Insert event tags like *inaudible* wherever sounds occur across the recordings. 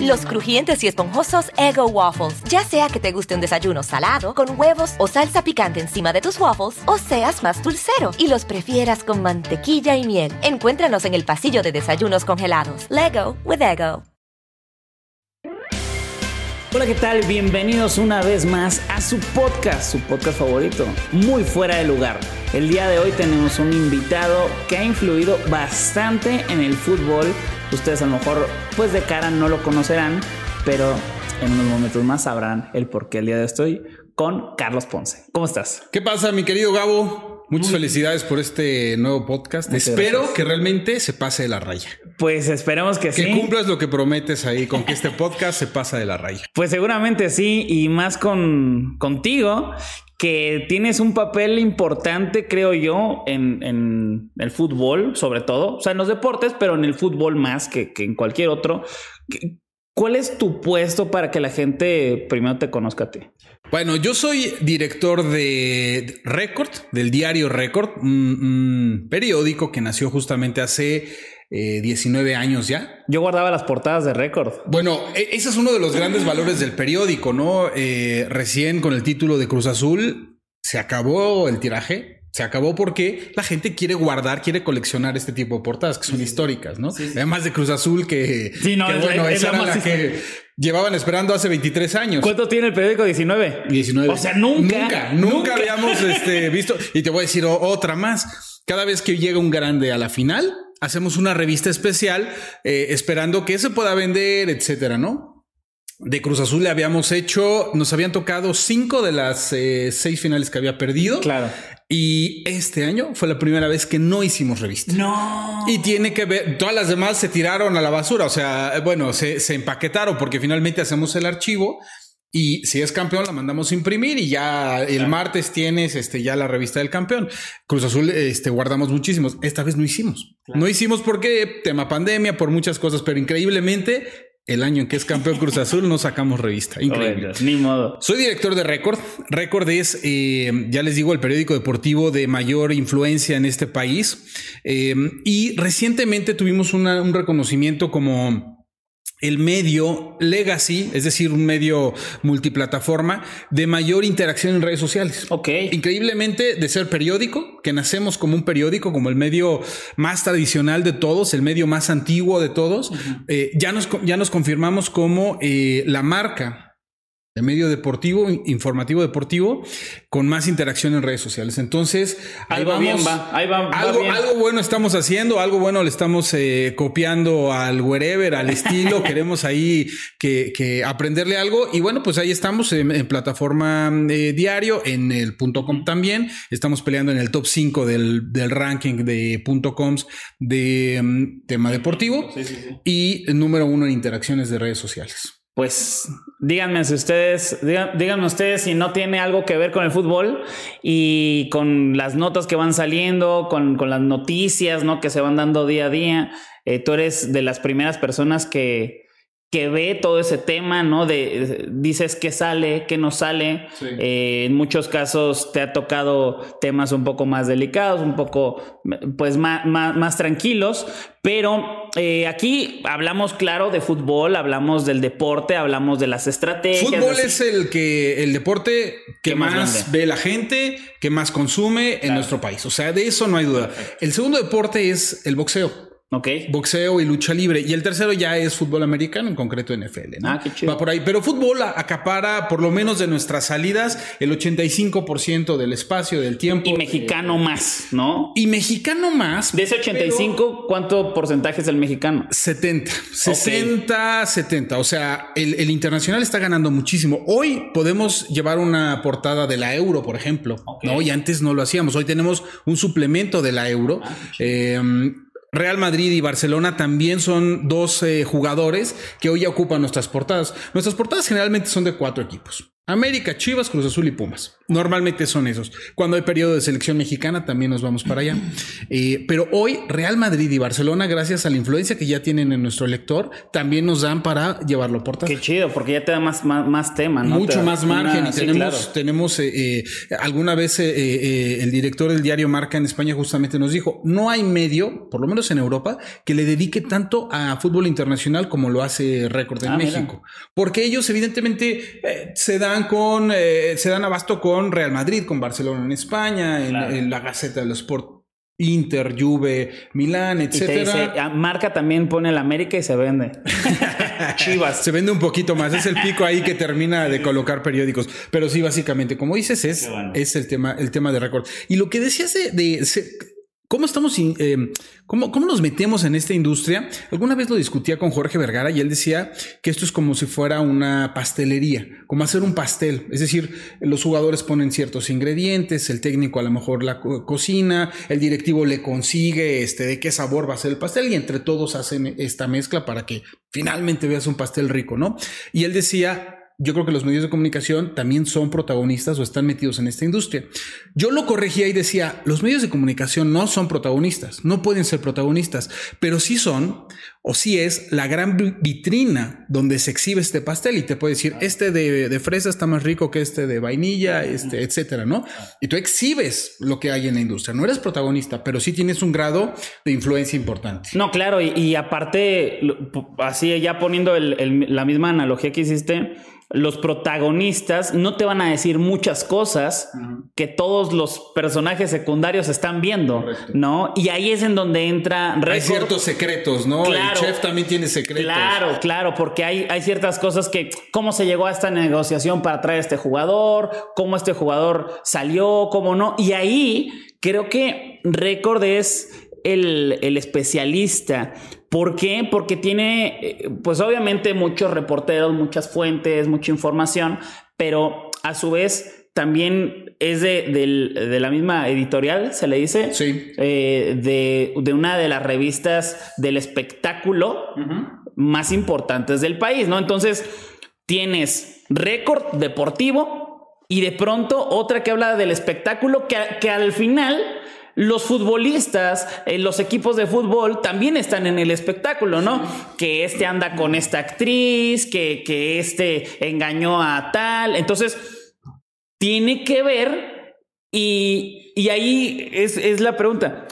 Los crujientes y esponjosos Ego Waffles. Ya sea que te guste un desayuno salado, con huevos o salsa picante encima de tus waffles, o seas más dulcero y los prefieras con mantequilla y miel. Encuéntranos en el pasillo de desayunos congelados. Lego with Ego. Hola, ¿qué tal? Bienvenidos una vez más a su podcast, su podcast favorito, muy fuera de lugar. El día de hoy tenemos un invitado que ha influido bastante en el fútbol. Ustedes a lo mejor, pues de cara no lo conocerán, pero en unos momentos más sabrán el por qué el día de hoy estoy con Carlos Ponce. ¿Cómo estás? ¿Qué pasa, mi querido Gabo? Muchas felicidades por este nuevo podcast. Muchas Espero gracias. que realmente se pase de la raya. Pues esperemos que, Que sí. cumplas lo que prometes ahí con que este podcast se pasa de la raya. Pues seguramente sí, y más con contigo, que tienes un papel importante, creo yo, en, en el fútbol, sobre todo. O sea, en los deportes, pero en el fútbol más que, que en cualquier otro. ¿Qué- ¿Cuál es tu puesto para que la gente primero te conozca a ti? Bueno, yo soy director de Record, del diario Record, un periódico que nació justamente hace eh, 19 años ya. Yo guardaba las portadas de récord. Bueno, e- ese es uno de los grandes valores del periódico, ¿no? Eh, recién con el título de Cruz Azul se acabó el tiraje. Se acabó porque la gente quiere guardar, quiere coleccionar este tipo de portadas que son históricas, ¿no? Además de Cruz Azul que, Sí, no, que, es la- bueno, es esa la era más la que llevaban esperando hace 23 años. ¿Cuánto tiene el periódico 19? 19. O sea, nunca. Nunca, nunca habíamos este, visto. Y te voy a decir otra más. Cada vez que llega un grande a la final, hacemos una revista especial eh, esperando que se pueda vender, etcétera, ¿no? De Cruz Azul le habíamos hecho, nos habían tocado cinco de las eh, seis finales que había perdido. Claro. Y este año fue la primera vez que no hicimos revista. No. Y tiene que ver, todas las demás se tiraron a la basura, o sea, bueno, se, se empaquetaron porque finalmente hacemos el archivo y si es campeón la mandamos a imprimir y ya el martes tienes este, ya la revista del campeón. Cruz Azul este, guardamos muchísimos, esta vez no hicimos. No hicimos porque tema pandemia, por muchas cosas, pero increíblemente el año en que es campeón Cruz Azul no sacamos revista. *laughs* Increíble. Ni modo. Soy director de Record. Record es, eh, ya les digo, el periódico deportivo de mayor influencia en este país. Eh, y recientemente tuvimos una- un reconocimiento como el medio legacy, es decir, un medio multiplataforma de mayor interacción en redes sociales. Ok. Increíblemente de ser periódico, que nacemos como un periódico, como el medio más tradicional de todos, el medio más antiguo de todos, eh, ya, nos, ya nos confirmamos como eh, la marca de medio deportivo, informativo deportivo, con más interacción en redes sociales. Entonces, Ahí va bien, va. Ahí va- va algo, bien. algo bueno estamos haciendo, algo bueno le estamos eh, copiando al wherever, al estilo. *laughs* Queremos ahí que, que aprenderle algo. Y bueno, pues ahí estamos en, en plataforma eh, diario, en el punto .com también. Estamos peleando en el top 5 del, del ranking de punto .coms de mm, tema deportivo y número uno en interacciones de redes sociales. Pues díganme si ustedes, díganme ustedes si no tiene algo que ver con el fútbol y con las notas que van saliendo, con, con las noticias, ¿no? Que se van dando día a día. Eh, tú eres de las primeras personas que, que ve todo ese tema, ¿no? De dices qué sale, qué no sale. Eh, en muchos casos te ha tocado temas un poco más delicados, un poco, pues, más, más, más tranquilos. Pero eh, aquí hablamos, claro, de fútbol, hablamos del deporte, hablamos de las estrategias. Fútbol es el que el deporte que ¿Qué más ve la gente, que más consume en nuestro país. O sea, de eso no hay duda. El segundo deporte es el boxeo. Ok. Boxeo y lucha libre. Y el tercero ya es fútbol americano, en concreto NFL. ¿no? Ah, qué chido. Va por ahí. Pero fútbol acapara, por lo menos de nuestras salidas, el 85% del espacio, del tiempo. Y mexicano más, ¿no? Y mexicano más. De ese 85, ¿cuánto porcentaje es el mexicano? 70, 60, 70. O sea, el, el internacional está ganando muchísimo. Hoy podemos llevar una portada de la euro, por ejemplo. ¿no? Y antes no lo hacíamos. Hoy tenemos un suplemento de la euro. Eh, Real Madrid y Barcelona también son dos eh, jugadores que hoy ocupan nuestras portadas. Nuestras portadas generalmente son de cuatro equipos. América, Chivas, Cruz Azul y Pumas. Normalmente son esos. Cuando hay periodo de selección mexicana también nos vamos para allá. Eh, pero hoy Real Madrid y Barcelona, gracias a la influencia que ya tienen en nuestro lector, también nos dan para llevarlo portada. Qué chido, porque ya te da más, más, más tema, ¿no? Mucho más margen una- y sí, tenemos, claro. tenemos eh, eh, alguna vez el director del diario Marca en España justamente nos dijo, no hay medio, por lo menos en Europa, que le dedique tanto a fútbol internacional como lo hace Récord en Ah, mira. México. Porque ellos evidentemente se dan con, eh, se dan abasto con Real Madrid, con Barcelona en España, en, Claro. en la Gaceta de los Sport. Inter, Juve, Milán, etcétera. dice, ah, marca también pone el América y se vende. *laughs* Chivas. Se vende un poquito más. Es el pico ahí que termina de colocar periódicos. Pero sí, básicamente, como dices, es, bueno. es el tema, el tema de récord. Y lo que decías de, de- se- cómo estamos, eh, cómo, cómo nos metemos en esta industria. Alguna vez lo discutía con Jorge Vergara y él decía que esto es como si fuera una pastelería, como hacer un pastel. Es decir, los jugadores ponen ciertos ingredientes, el técnico a lo mejor la co- cocina, el directivo le consigue este, de qué sabor va a ser el pastel y entre todos hacen esta mezcla para que finalmente veas un pastel rico, ¿no? Y él decía, yo creo que los medios de comunicación también son protagonistas o están metidos en esta industria. Yo lo corregía y decía, los medios de comunicación no son protagonistas, no pueden ser protagonistas, pero sí son o sí es la gran vi- vitrina donde se exhibe este pastel y te puede decir, este de, de fresa está más rico que este de vainilla, este, etcétera, ¿no? Y tú exhibes lo que hay en la industria. No eres protagonista, pero sí tienes un grado de influencia importante. No, claro, y, y aparte, así ya poniendo el- el- la misma analogía que hiciste, los protagonistas no te van a decir muchas cosas que todos los personajes secundarios están viendo, ¿no? Y ahí es en donde entra Hay Record. ciertos secretos, ¿no? Claro. El chef también tiene secretos. Claro, claro, porque hay, hay ciertas cosas que, cómo se llegó a esta negociación para traer a este jugador, cómo este jugador salió, cómo no. Y ahí creo que Record es el, el especialista. ¿Por qué? Porque tiene, eh, pues obviamente muchos reporteros, muchas fuentes, mucha información, pero a su vez también es de, de la misma editorial, se le dice Sí. eh, de, de una de las revistas del espectáculo más importantes del país, ¿no? Entonces, tienes récord deportivo y de pronto otra que habla del espectáculo que, que al final los futbolistas, eh, los equipos de fútbol también están en el espectáculo, ¿no? Que este anda con esta actriz, que, que este engañó a tal. Entonces, tiene que ver y, y ahí es, es la pregunta.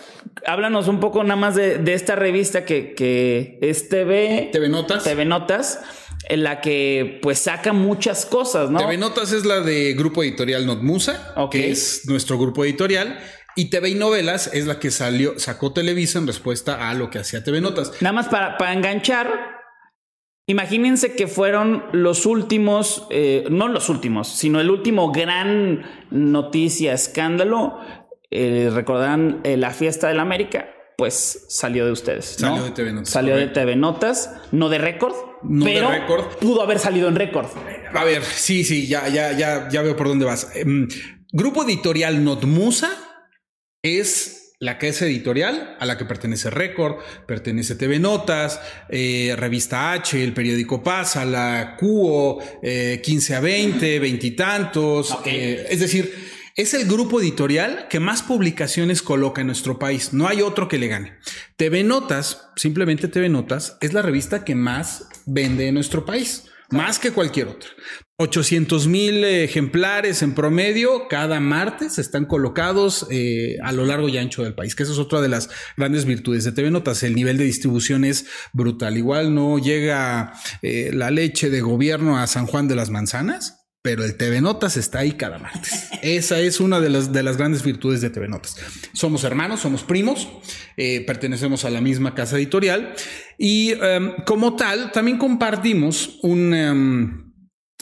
Háblanos un poco nada más de, de esta revista que, que es TV, TV Notas. TV Notas, en la que pues saca muchas cosas, ¿no? TV Notas es la de Grupo Editorial Notmusa, Ok. que es nuestro grupo editorial. Y TV y Novelas es la que salió, sacó Televisa en respuesta a lo que hacía TV Notas. Nada más para, para enganchar, imagínense que fueron los últimos, eh, no los últimos, sino el último gran noticia, escándalo. Eh, Recordarán eh, la fiesta del América, pues salió de ustedes. ¿no? Salió de TV Notas, Salió correcto. de TV Notas, no de récord, No de pero Record. pudo haber salido en récord. A ver, sí, sí, ya, ya, ya, ya veo por dónde vas. Em, grupo Editorial Notmusa es la casa editorial a la que pertenece Record, pertenece TV Notas, eh, Revista H, el periódico Pasa, la QO, eh, 15 a 20, veintitantos. Ok. eh, es decir, es el grupo editorial que más publicaciones coloca en nuestro país. No hay otro que le gane. TV Notas, simplemente TV Notas, es la revista que más vende en nuestro país, más que cualquier otra. 800 mil ejemplares en promedio cada martes están colocados eh, a lo largo y ancho del país, que esa es otra de las grandes virtudes de TV Notas. El nivel de distribución es brutal. Igual no llega eh, la leche de gobierno a San Juan de las Manzanas, pero el TV Notas está ahí cada martes. Esa es una de las, de las grandes virtudes de TV Notas. Somos hermanos, somos primos, eh, pertenecemos a la misma casa editorial y em, como tal también compartimos un, em,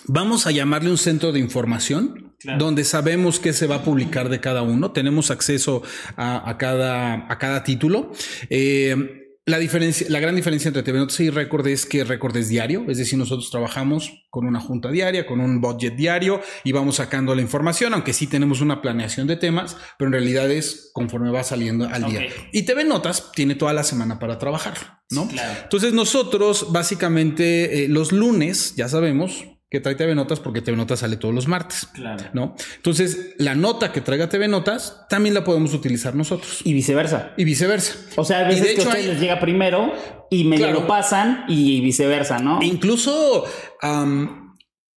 vamos a llamarle un centro de información. Donde sabemos qué se va a publicar de cada uno, tenemos acceso a, cada, a cada título. Eh, la diferencia, la gran diferencia entre TV Notas y Record es que Record es diario, es decir, nosotros trabajamos con una junta diaria, con un budget diario y vamos sacando la información, aunque sí tenemos una planeación de temas, pero en realidad es conforme va saliendo al día. Y TV Notas tiene toda la semana para trabajar, ¿no? Entonces nosotros básicamente eh, los lunes, ya sabemos, que trae TV Notas porque TV Notas sale todos los martes. Claro. ¿No? Entonces, la nota que traiga TV Notas también la podemos utilizar nosotros. Y viceversa. Y viceversa. O sea, a veces que a ustedes les llega primero y medio lo pasan y viceversa, ¿no? Incluso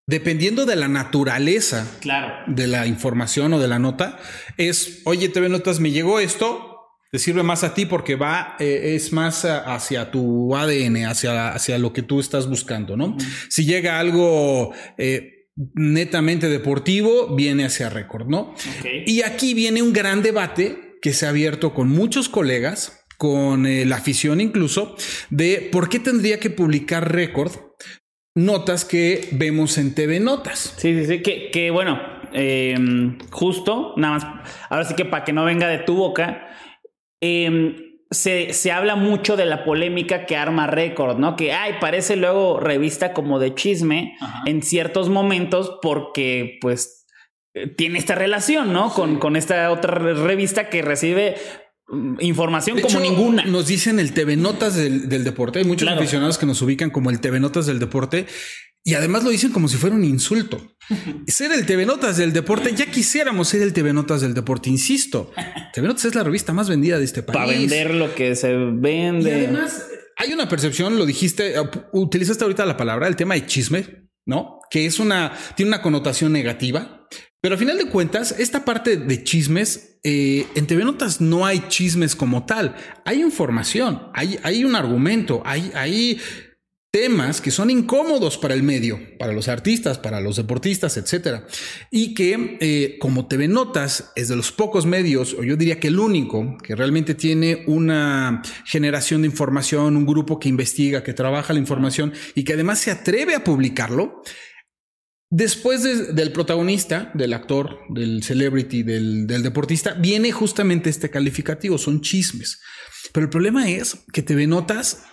dependiendo de la naturaleza claro. de la información o de la nota, es, oye, TV Notas, me llegó esto, te sirve más a ti porque va, eh, es más hacia tu ADN, hacia, hacia lo que tú estás buscando, ¿no? Si llega algo eh, netamente deportivo, viene hacia récord, ¿no? Y aquí viene un gran debate que se ha abierto con muchos colegas, con eh, la afición incluso, de por qué tendría que publicar récord notas que vemos en TV Notas. Sí, sí, sí, que, que bueno, justo, nada más, ahora sí que para que no venga de tu boca, Em, se, habla mucho de la polémica que arma Record, ¿no? Que, ay, parece luego revista como de chisme en ciertos momentos porque, pues, eh, tiene esta relación, ¿no? Con, con esta otra revista que recibe mm, información como ninguna. Nos dicen el TV Notas del, deporte. Hay muchos aficionados que nos ubican como el TV Notas del deporte. Y además lo dicen como si fuera un insulto. *laughs* ser el TV Notas del deporte, ya quisiéramos ser el TV Notas del deporte, insisto. *laughs* TV Notas es la revista más vendida de este país. Para vender lo que se vende. Y además, hay una percepción, lo dijiste, utilizaste ahorita la palabra, el tema de chisme, ¿no? Que es una, tiene una connotación negativa. Pero a final de cuentas, esta parte de chismes, eh, en TV Notas no hay chismes como tal. Hay información, hay, hay un argumento, hay, hay temas que son incómodos para el medio, para los artistas, para los deportistas, etcétera, y que eh, como TV Notas es de los pocos medios, o yo diría que el único, que realmente tiene una generación de información, un grupo que investiga, que trabaja la información y que además se atreve a publicarlo. Después del protagonista, del actor, del celebrity, del, del deportista, viene justamente este calificativo, son chismes. Pero el problema es que TV Notas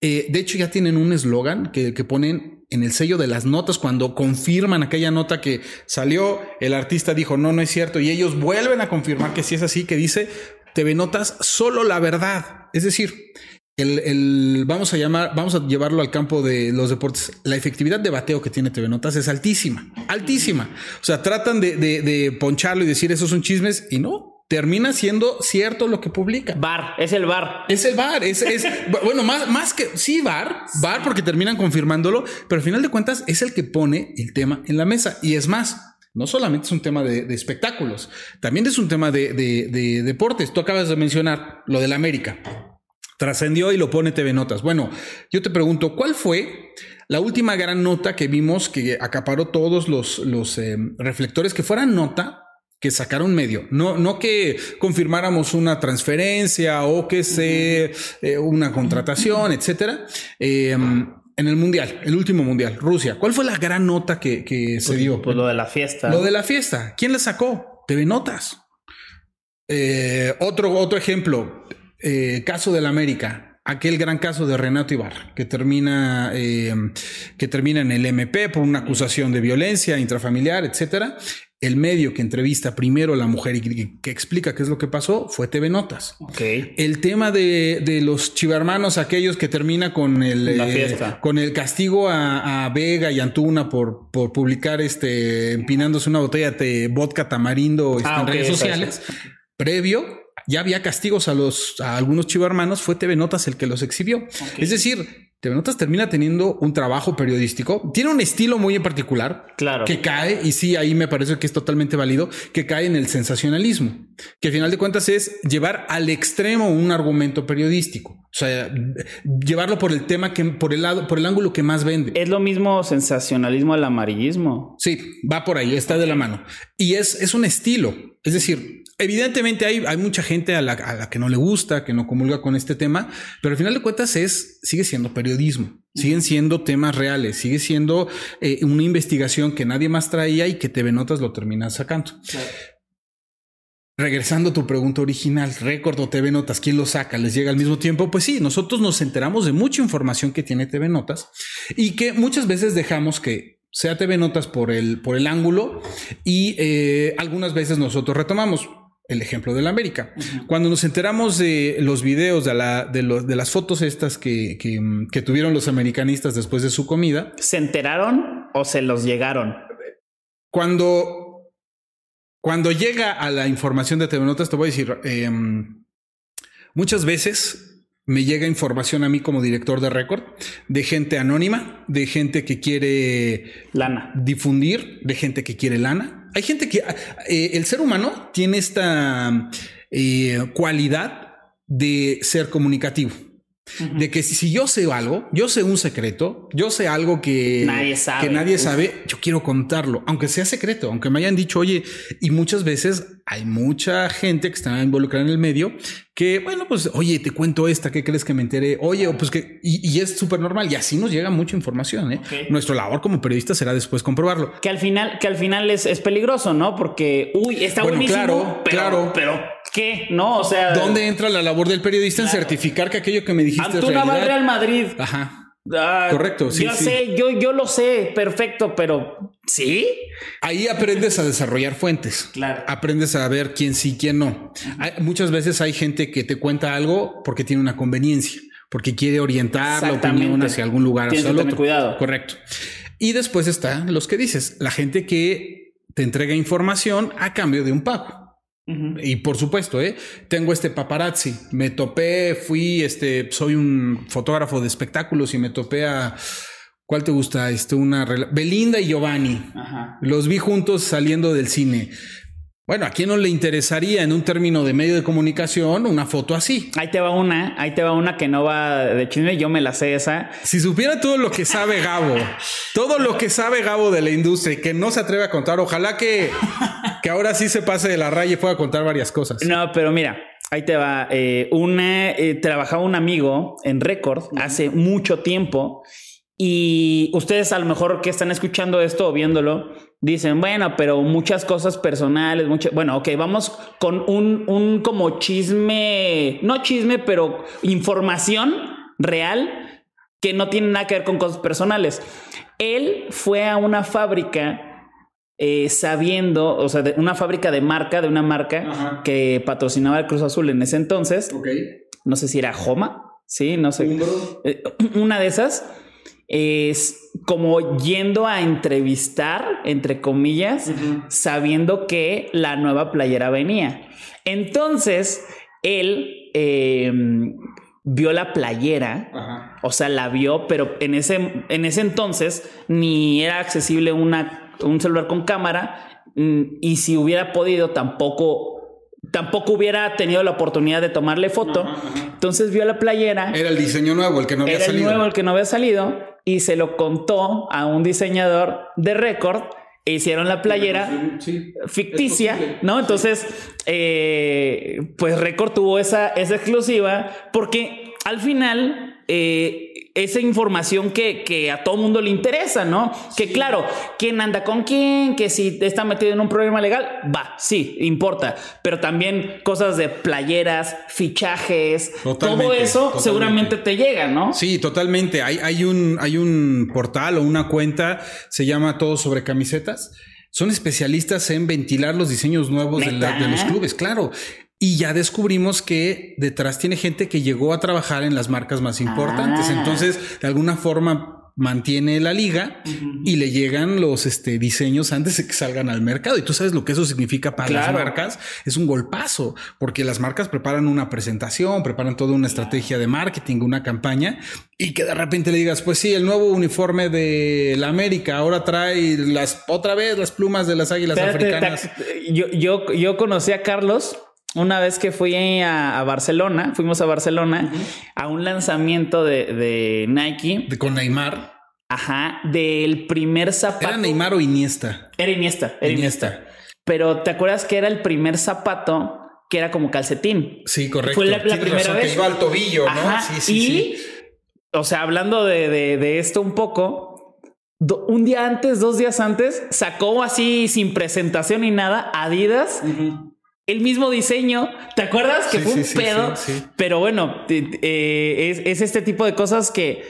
eh, de hecho, ya tienen un eslogan que, ponen en el sello de las notas cuando confirman aquella nota que salió, el artista dijo, no, no es cierto, y ellos vuelven a confirmar que sí es así, que dice, TV Notas, solo la verdad. Es decir, el, vamos a llamar, vamos a llevarlo al campo de los deportes. La efectividad de bateo que tiene TV Notas es altísima, altísima. O sea, tratan de, de poncharlo y decir esos son chismes y no, termina siendo cierto lo que publica. Bar, es el bar. Es el bar, es, es *laughs* bueno, más, más que sí, bar, bar, porque terminan confirmándolo, pero al final de cuentas es el que pone el tema en la mesa. Y es más, no solamente es un tema de, espectáculos, también es un tema de, de, deportes. Tú acabas de mencionar lo del América. Trascendió y lo pone TV Notas. Bueno, yo te pregunto, ¿cuál fue la última gran nota que vimos que acaparó todos los, los eh, reflectores que fuera nota que sacar un medio, no, no que confirmáramos una transferencia o que se eh, una contratación, etcétera. Em, en el mundial, el último mundial, Rusia, ¿cuál fue la gran nota que, se pues, dio? Pues lo de la fiesta. Lo de la fiesta. ¿Quién la sacó? TV Notas. Eh, otro, otro ejemplo, eh, caso del América aquel gran caso de Renato Ibarra, que termina, em, que termina en el MP por una acusación de violencia intrafamiliar, etcétera el medio que entrevista primero a la mujer y que, explica qué es lo que pasó fue TV Notas. El tema de, los chivarmanos, aquellos que termina con el, eh, con el castigo a, Vega y Antuna por, por publicar este, empinándose una botella de vodka tamarindo este, ah, en redes sociales. Previo, ya había castigos a los, a algunos chivarmanos, fue TV Notas el que los exhibió. Es decir, TV Notas termina teniendo un trabajo periodístico. Tiene un estilo muy en particular. Claro. Que cae, y sí, ahí me parece que es totalmente válido, que cae en el sensacionalismo. Que al final de cuentas es llevar al extremo un argumento periodístico. O sea, llevarlo por el tema que, por el lado, por el ángulo que más vende. Es lo mismo sensacionalismo al amarillismo. Sí, va por ahí, está de la mano. Y es, es un estilo. Es decir, evidentemente hay, hay mucha gente a la, a la, que no le gusta, que no comulga con este tema, pero al final de cuentas es, sigue siendo periodismo, siguen siendo temas reales, sigue siendo eh, una investigación que nadie más traía y que TV Notas lo termina sacando. Regresando a tu pregunta original, récord o TV Notas, ¿quién lo saca? ¿Les llega al mismo tiempo? Pues sí, nosotros nos enteramos de mucha información que tiene TV Notas y que muchas veces dejamos que sea TV Notas por el, por el ángulo y eh, algunas veces nosotros retomamos el ejemplo de la América. Uh -huh. Cuando nos enteramos de los videos, de, la, de, de las fotos estas que, que, que, tuvieron los americanistas después de su comida. ¿Se enteraron o se los llegaron? Cuando, cuando llega a la información de TV Notas, te voy a decir, eh, muchas veces me llega información a mí como director de récord de gente anónima, de gente que quiere lana, difundir, de gente que quiere lana. Hay gente que eh, el ser humano tiene esta eh, cualidad de ser comunicativo. Uh -huh. De que si, si, yo sé algo, yo sé un secreto, yo sé algo que nadie sabe, que nadie sabe yo quiero contarlo, aunque sea secreto, aunque me hayan dicho, oye, y muchas veces hay mucha gente que está involucrada en el medio que, bueno, pues, oye, te cuento esta, ¿qué crees que me enteré? Oye, o pues que, y, y es súper normal y así nos llega mucha información. ¿eh? Okay. Nuestro labor como periodista será después comprobarlo. Que al final, que al final es, es peligroso, ¿no? Porque, uy, está bueno, buenísimo. Claro, pero, claro. Pero, ¿qué? No, o sea. ¿Dónde entra la labor del periodista claro. en certificar que aquello que me dijiste Antuna es realidad? va al Real Madrid. Ajá. Ah, Correcto, sí. Yo sí. sé, yo, yo lo sé, perfecto, pero ¿sí? Ahí aprendes a desarrollar fuentes. Claro. Aprendes a ver quién sí, quién no. Hay, muchas veces hay gente que te cuenta algo porque tiene una conveniencia, porque quiere orientar la opinión hacia algún lugar. Tienes hacia que el tener otro. cuidado. Correcto. Y después están los que dices, la gente que te entrega información a cambio de un pago. Uh -huh. Y por supuesto, ¿eh? tengo este paparazzi. Me topé, fui, este, soy un fotógrafo de espectáculos y me topé a. ¿Cuál te gusta? Este, una Belinda y Giovanni. Ajá. Los vi juntos saliendo del cine. Bueno, ¿a quién no le interesaría en un término de medio de comunicación una foto así? Ahí te va una, ahí te va una que no va de chisme, yo me la sé esa. Si supiera todo lo que sabe Gabo, todo lo que sabe Gabo de la industria y que no se atreve a contar, ojalá que, que ahora sí se pase de la raya y pueda contar varias cosas. No, pero mira, ahí te va. Eh, una, eh, trabajaba un amigo en Record uh -huh. hace mucho tiempo y ustedes a lo mejor que están escuchando esto o viéndolo, dicen, bueno, pero muchas cosas personales, mucho, bueno, ok, vamos con un, un como chisme, no chisme, pero información real que no tiene nada que ver con cosas personales. Él fue a una fábrica eh, sabiendo, o sea, de una fábrica de marca, de una marca Ajá. que patrocinaba el Cruz Azul en ese entonces. Okay. No sé si era Joma, sí, no sé. Eh, una de esas es como yendo a entrevistar, entre comillas, uh -huh. sabiendo que la nueva playera venía. Entonces, él eh, vio la playera, o sea, la vio, pero en ese, en ese entonces ni era accesible una, un celular con cámara, mm, y si hubiera podido, tampoco tampoco hubiera tenido la oportunidad de tomarle foto. Ajá, ajá. Entonces vio la playera. Era el diseño nuevo, el que no había era salido. el nuevo, el que no había salido. Y se lo contó a un diseñador de récord. E hicieron la playera sí, ficticia, ¿no? Entonces, eh, pues Record tuvo esa, esa exclusiva porque al final eh, esa información que, que, a todo mundo le interesa, ¿no? Sí. Que claro, quién anda con quién, que si está metido en un problema legal, va, sí, importa. Pero también cosas de playeras, fichajes, totalmente, todo eso totalmente. seguramente te llega, ¿no? Sí, totalmente. Hay, hay, un, hay un portal o una cuenta, se llama Todo sobre Camisetas. Son especialistas en ventilar los diseños nuevos de, la, de los clubes, claro. Y ya descubrimos que detrás tiene gente que llegó a trabajar en las marcas más importantes. Ah. Entonces, de alguna forma, mantiene la liga y le llegan los este, diseños antes de que salgan al mercado. Y tú sabes lo que eso significa para las marcas. Es un golpazo, porque las marcas preparan una presentación, preparan toda una estrategia de marketing, una campaña, y que de repente le digas, pues sí, el nuevo uniforme de la América ahora trae las otra vez las plumas de las águilas africanas. yo, yo, yo conocí a Carlos una vez que fui a, Barcelona, fuimos a Barcelona a un lanzamiento de, Nike. De, con Neymar. Ajá, del primer zapato. ¿Era Neymar o Iniesta? Era Iniesta, era Iniesta. Pero ¿te acuerdas que era el primer zapato que era como calcetín? Sí, correcto. Fue la, primera vez. Que iba al tobillo, ¿no? Sí, sí, y, o sea, hablando de, esto un poco, un día antes, dos días antes, sacó así sin presentación ni nada Adidas el mismo diseño. ¿Te acuerdas? Que fue un pedo. Pero bueno, eh, es, este tipo de cosas que,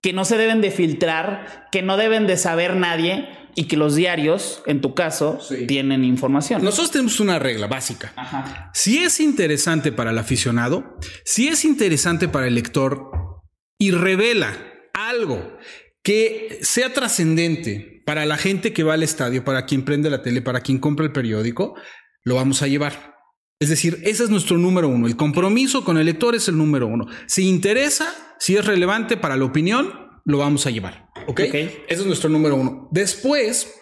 que no se deben de filtrar, que no deben de saber nadie y que los diarios, en tu caso, tienen información. Nosotros tenemos una regla básica. Si es interesante para el aficionado, si es interesante para el lector y revela algo que sea trascendente para la gente que va al estadio, para quien prende la tele, para quien compra el periódico, lo vamos a llevar. Es decir, ese es nuestro número uno. El compromiso con el lector es el número uno. Si interesa, si es relevante para la opinión, lo vamos a llevar. ¿Ok? Ese es nuestro número uno. Después,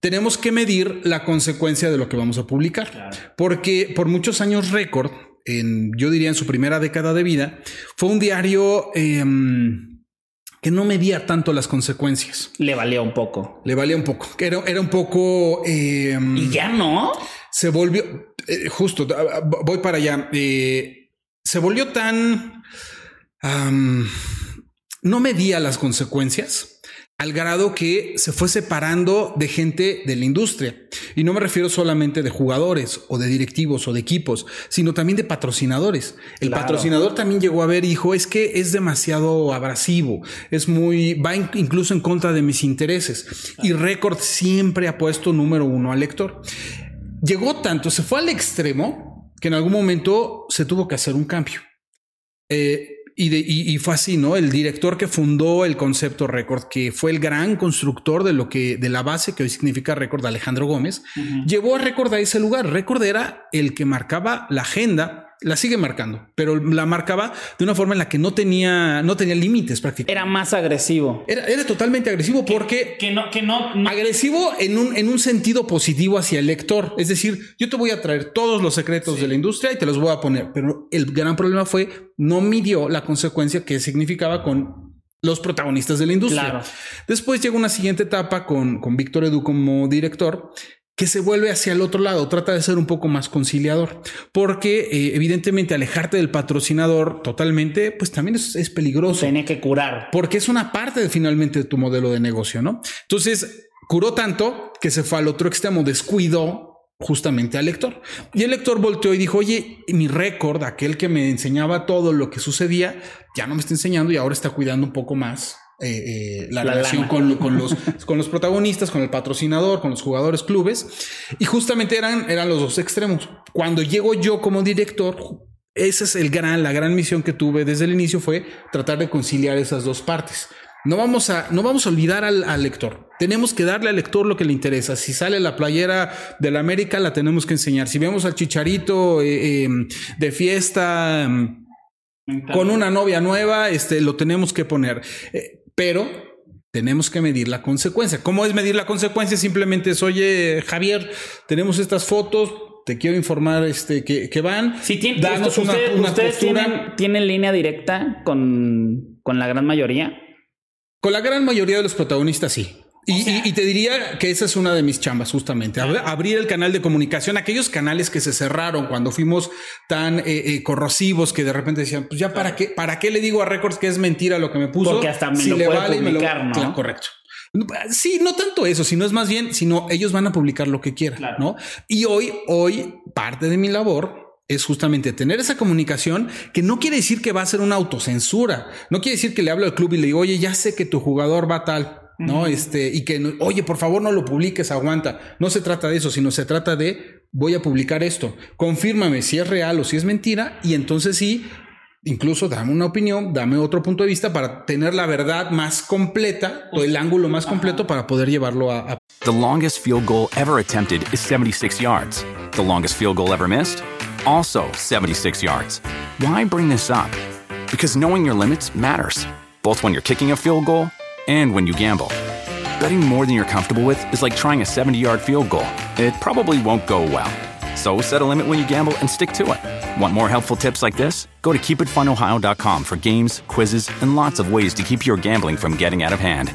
tenemos que medir la consecuencia de lo que vamos a publicar. Porque por muchos años récord, en, yo diría en su primera década de vida, fue un diario... Em, que no medía tanto las consecuencias. Le valía un poco. Le valía un poco. Era, era un poco... Em, y ya no se volvió, eh, justo, voy para allá, eh, se volvió tan... no medía las consecuencias al grado que se fue separando de gente de la industria. Y no me refiero solamente de jugadores o de directivos o de equipos, sino también de patrocinadores. El patrocinador también llegó a ver y dijo, es que es demasiado abrasivo, es muy, va incluso en contra de mis intereses. Y Record siempre ha puesto número uno al lector llegó tanto, se fue al extremo que en algún momento se tuvo que hacer un cambio. Eh, y, fue así, ¿no? El director que fundó el concepto Record, que fue el gran constructor de lo que, de la base que hoy significa Record, Alejandro Gómez, llevó a Record a ese lugar. Record era el que marcaba la agenda la sigue marcando, pero la marcaba de una forma en la que no tenía, no tenía límites prácticamente. Era más agresivo. Era, era totalmente agresivo porque... Que no, que no, Agresivo en un, en un sentido positivo hacia el lector. Es decir, yo te voy a traer todos los secretos de la industria y te los voy a poner. Pero el gran problema fue, no midió la consecuencia que significaba con los protagonistas de la industria. Después llega una siguiente etapa con, con Víctor Edu como director que se vuelve hacia el otro lado, trata de ser un poco más conciliador, porque eh, evidentemente alejarte del patrocinador totalmente, pues también es, peligroso. Tiene que curar. Porque es una parte de, finalmente de tu modelo de negocio, ¿no? Entonces, curó tanto que se fue al otro extremo, descuidó justamente al lector. Y el lector volteó y dijo, oye, mi récord, aquel que me enseñaba todo lo que sucedía, ya no me está enseñando y ahora está cuidando un poco más eh, eh, la, relación con, los, *laughs* con los protagonistas, con el patrocinador, con los jugadores clubes. Y justamente eran, eran los dos extremos. Cuando llego yo como director, esa es el gran, la gran misión que tuve desde el inicio fue tratar de conciliar esas dos partes. No vamos a, no vamos a olvidar al, lector. Tenemos que darle al lector lo que le interesa. Si sale la playera de la América, la tenemos que enseñar. Si vemos al chicharito eh, de fiesta con una novia nueva, este, lo tenemos que poner pero tenemos que medir la consecuencia. ¿Cómo es medir la consecuencia? Simplemente es, oye, Javier, tenemos estas fotos, te quiero informar este, que, van. Sí, tiene, danos una, ¿Ustedes tienen, línea directa con, con la gran mayoría? Con la gran mayoría de los protagonistas, sí. Y, te diría que esa es una de mis chambas, justamente. Abrir el canal de comunicación, aquellos canales que se cerraron cuando fuimos tan eh, eh, corrosivos que de repente decían, pues ya para qué, para qué le digo a Records que es mentira lo que me puso. Porque hasta me lo le puede publicar, ¿no? correcto. Sí, no tanto eso, sino es más bien, sino ellos van a publicar lo que quieran, ¿no? Y hoy, hoy, parte de mi labor es justamente tener esa comunicación que no quiere decir que va a ser una autocensura. No quiere decir que le hablo al club y le digo, oye, ya sé que tu jugador va tal. ¿No? Este, y que, oye, por favor no lo publiques, aguanta. No se trata de eso, sino se trata de, voy a publicar esto, confírmame si es real o si es mentira, y entonces sí, incluso dame una opinión, dame otro punto de vista para tener la verdad más completa o el ángulo más completo para poder llevarlo a, a The longest field goal ever attempted is 76 yards. The longest field goal ever missed? Also 76 yards. Why bring this up? Because knowing your limits matters, both when you're kicking a field goal and when you gamble. Betting more than you're comfortable with is like trying a 70 yard field goal. It probably won't go well. So set a limit when you gamble and stick to it. Want more helpful tips like this? Go to keepitfunohio.com for games, quizzes, and lots of ways to keep your gambling from getting out of hand.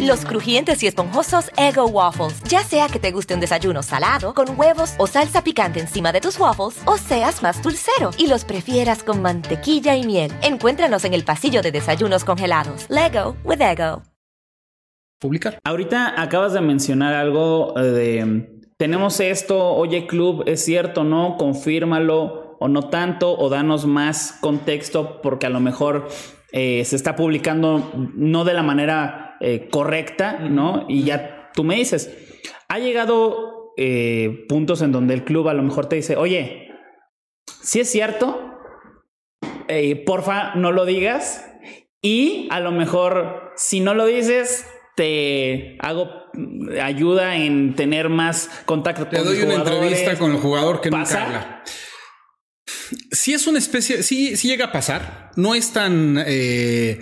Los crujientes y esponjosos Ego Waffles. Ya sea que te guste un desayuno salado, con huevos o salsa picante encima de tus waffles, o seas más dulcero y los prefieras con mantequilla y miel. Encuéntranos en el pasillo de desayunos congelados. Lego with Ego. publicar. Ahorita acabas de mencionar algo eh, de tenemos esto, oye club, es cierto, ¿no? Confírmalo o no tanto, o danos más contexto porque a lo mejor eh, se está publicando no de la manera eh, correcta, ¿no? Y ya tú me dices, ha llegado eh, puntos en donde el club a lo mejor te dice, oye, si es cierto, eh, porfa, no lo digas. Y a lo mejor, si no lo dices, te hago mm, ayuda en tener más contacto Te con doy una jugadores. entrevista con el jugador que ¿Pasa? nunca habla. Sí es una especie, sí, sí llega a pasar. No es tan, eh,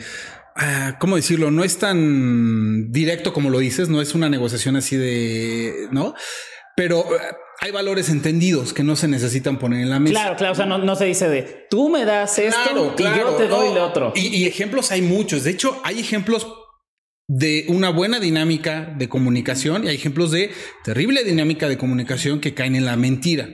¿cómo decirlo? No es tan directo como lo dices. No es una negociación así de, ¿no? Pero eh, hay valores entendidos que no se necesitan poner en la mesa. Claro, claro, o sea, no, no se dice de tú me das esto y yo te doy no. lo otro. Y, y ejemplos hay muchos. De hecho, hay ejemplos de una buena dinámica de comunicación y hay ejemplos de terrible dinámica de comunicación que caen en la mentira.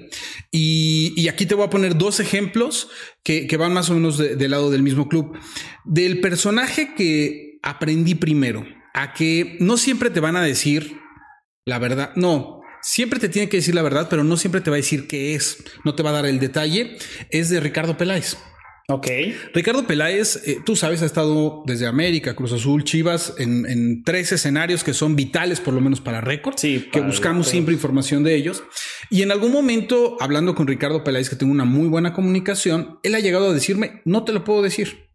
Y, y aquí te voy a poner dos ejemplos que, que van más o menos de- del lado del mismo club. Del personaje que aprendí primero, a que no siempre te van a decir la verdad. No, siempre te tiene que decir la verdad, pero no siempre te va a decir qué es. No te va a dar el detalle. Es de Ricardo Peláez. Ok. Ricardo Peláez, eh, tú sabes, ha estado desde América, Cruz Azul, Chivas, en, en tres escenarios que son vitales, por lo menos para récord, Sí, que buscamos siempre información de ellos. Y en algún momento, hablando con Ricardo Peláez, que tengo una muy buena comunicación, él ha llegado a decirme, no te lo puedo decir.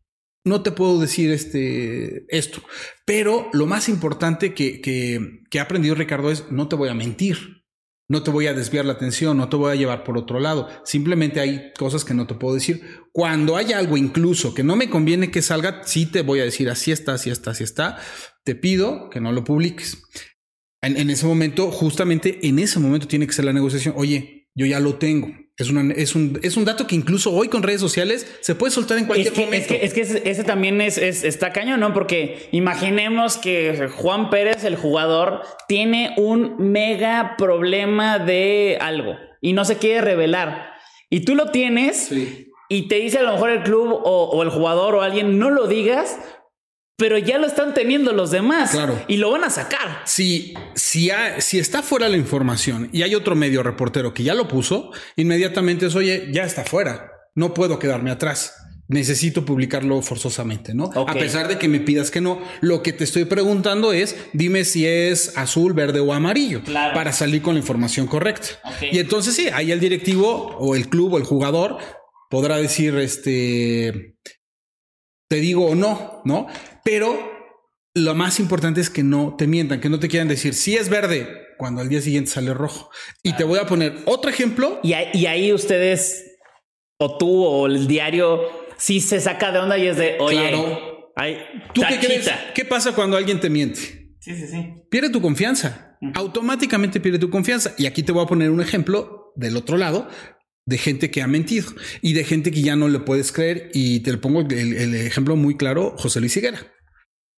No te puedo decir este, esto. Pero lo más importante que, que, que ha aprendido Ricardo es, no te voy a mentir. No te voy a desviar la atención, no te voy a llevar por otro lado. Simplemente hay cosas que no te puedo decir. Cuando hay algo incluso que no me conviene que salga, sí te voy a decir así está, así está, así está. Te pido que no lo publiques. En, en ese momento, justamente en ese momento tiene que ser la negociación. Oye, yo ya lo tengo. Es, una, es, un, es un dato que incluso hoy con redes sociales se puede soltar en cualquier Es que, es momento. que, es que ese, ese también es, es- está cañón, ¿no? Porque imaginemos que Juan Pérez, el jugador, tiene un mega problema de algo y no se quiere revelar. Y tú lo tienes Sí. y te dice a lo mejor el club o, o el jugador o alguien, no lo digas, pero ya lo están teniendo los demás. Claro. Y lo van a sacar. Si, si, ha- si está fuera la información y hay otro medio reportero que ya lo puso, inmediatamente es, oye, ya está fuera. No puedo quedarme atrás. Necesito publicarlo forzosamente, ¿no? A pesar de que me pidas que no, lo que te estoy preguntando es, dime si es azul, verde o amarillo, Claro. para salir con la información correcta. Y entonces sí, ahí el directivo o el club o el jugador podrá decir, este, te digo o no, ¿no? Pero lo más importante es que no te mientan, que no te quieran decir si es verde cuando al día siguiente sale rojo. Y te voy a poner otro ejemplo. Y, ahí- y ahí ustedes, o tú, o el diario, sí se saca de onda y es de, oye, Claro. ay, ¿Tú qué crees? ¿Qué pasa cuando alguien te miente? Sí, sí, sí. Pierde tu confianza. Automáticamente pierde tu confianza. Y aquí te voy a poner un ejemplo del otro lado de gente que ha mentido y de gente que ya no le puedes creer. Y te lo pongo el, el ejemplo muy claro, José Luis Higuera.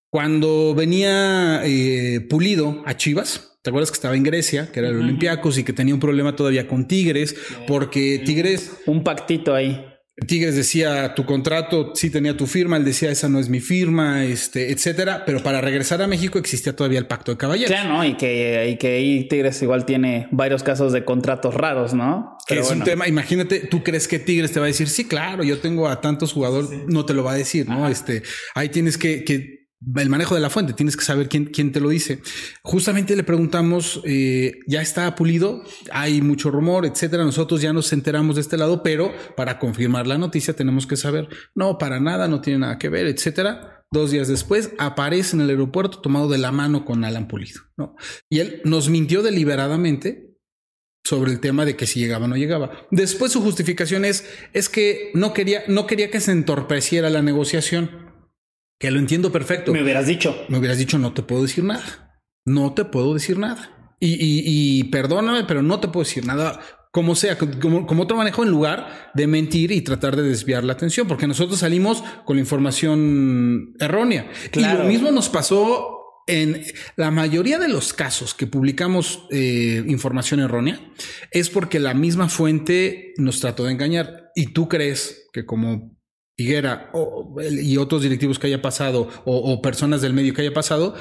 Cuando venía eh, Pulido a Chivas, ¿te acuerdas que estaba en Grecia, que era el Olympiacos y que tenía un problema todavía con Tigres? Porque Tigres Un pactito ahí. Tigres decía tu contrato sí tenía tu firma, él decía esa no es mi firma, este, etcétera. Pero para regresar a México existía todavía el pacto de caballeros. Claro, ¿no? Y que, y que ahí Tigres igual tiene varios casos de contratos raros, ¿no? Que es un tema, imagínate, tú crees que Tigres te va a decir, sí, claro, yo tengo a tantos jugadores, no te lo va a decir, ¿no? Este, ahí tienes que, que el manejo de la fuente, tienes que saber quién, quién te lo dice. Justamente le preguntamos, eh, ya está pulido, hay mucho rumor, etcétera. Nosotros ya nos enteramos de este lado, pero para confirmar la noticia tenemos que saber, no, para nada, no tiene nada que ver, etcétera. Dos días después aparece en el aeropuerto tomado de la mano con Alan Pulido, ¿no? Y él nos mintió deliberadamente sobre el tema de que si llegaba o no llegaba. Después su justificación es, es que no quería, no quería que se entorpeciera la negociación que lo entiendo perfecto. Me hubieras dicho. Me hubieras dicho, no te puedo decir nada. No te puedo decir nada. Y, perdóname, pero no te puedo decir nada. Como sea, como, como, otro manejo en lugar de mentir y tratar de desviar la atención, porque nosotros salimos con la información errónea. Y lo mismo nos pasó en la mayoría de los casos que publicamos eh, información errónea, es porque la misma fuente nos trató de engañar. Y tú crees que como Higuera y otros directivos que haya pasado o, personas del medio que haya pasado,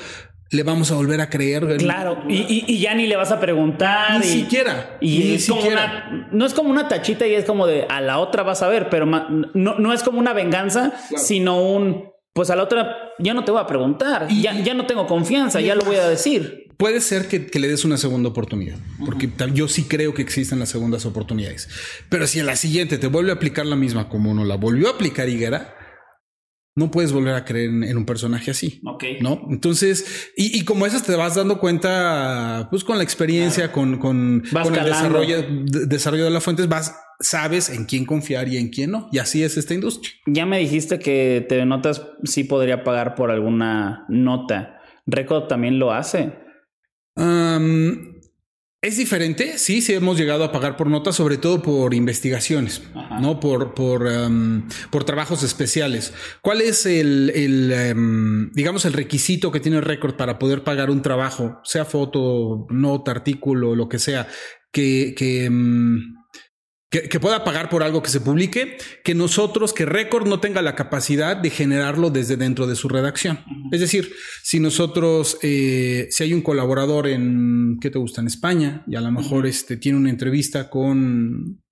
le vamos a volver a creer. Claro, y, ya ni le vas a preguntar. Ni siquiera. Y siquiera. no es como una tachita y es como de a la otra vas a ver, pero no, no es como una venganza, sino un pues a la otra ya no te voy a preguntar, ya, ya no tengo confianza, ya lo voy a decir puede ser que, le des una segunda oportunidad, porque yo sí creo que existen las segundas oportunidades. Pero si en la siguiente te vuelve a aplicar la misma como no la volvió a aplicar Higuera, no puedes volver a creer en, un personaje así. Ok. ¿No? Entonces, y, como esas te vas dando cuenta, pues con la experiencia, con, con, el desarrollo de, desarrollo de las fuentes, vas, sabes en quién confiar y en quién no. Y así es esta industria. Ya me dijiste que TV Notas sí podría pagar por alguna nota. Record también lo hace es diferente, sí, sí hemos llegado a pagar por notas, sobre todo por investigaciones, no por por, por trabajos especiales. ¿Cuál es el, el digamos el requisito que tiene el récord para poder pagar un trabajo, sea foto, nota, artículo, lo que sea, que, que que, pueda pagar por algo que se publique, que nosotros, que Record no tenga la capacidad de generarlo desde dentro de su redacción. Es decir, si nosotros, eh, si hay un colaborador en, ¿qué te gusta? En España, y a lo mejor este, tiene una entrevista con,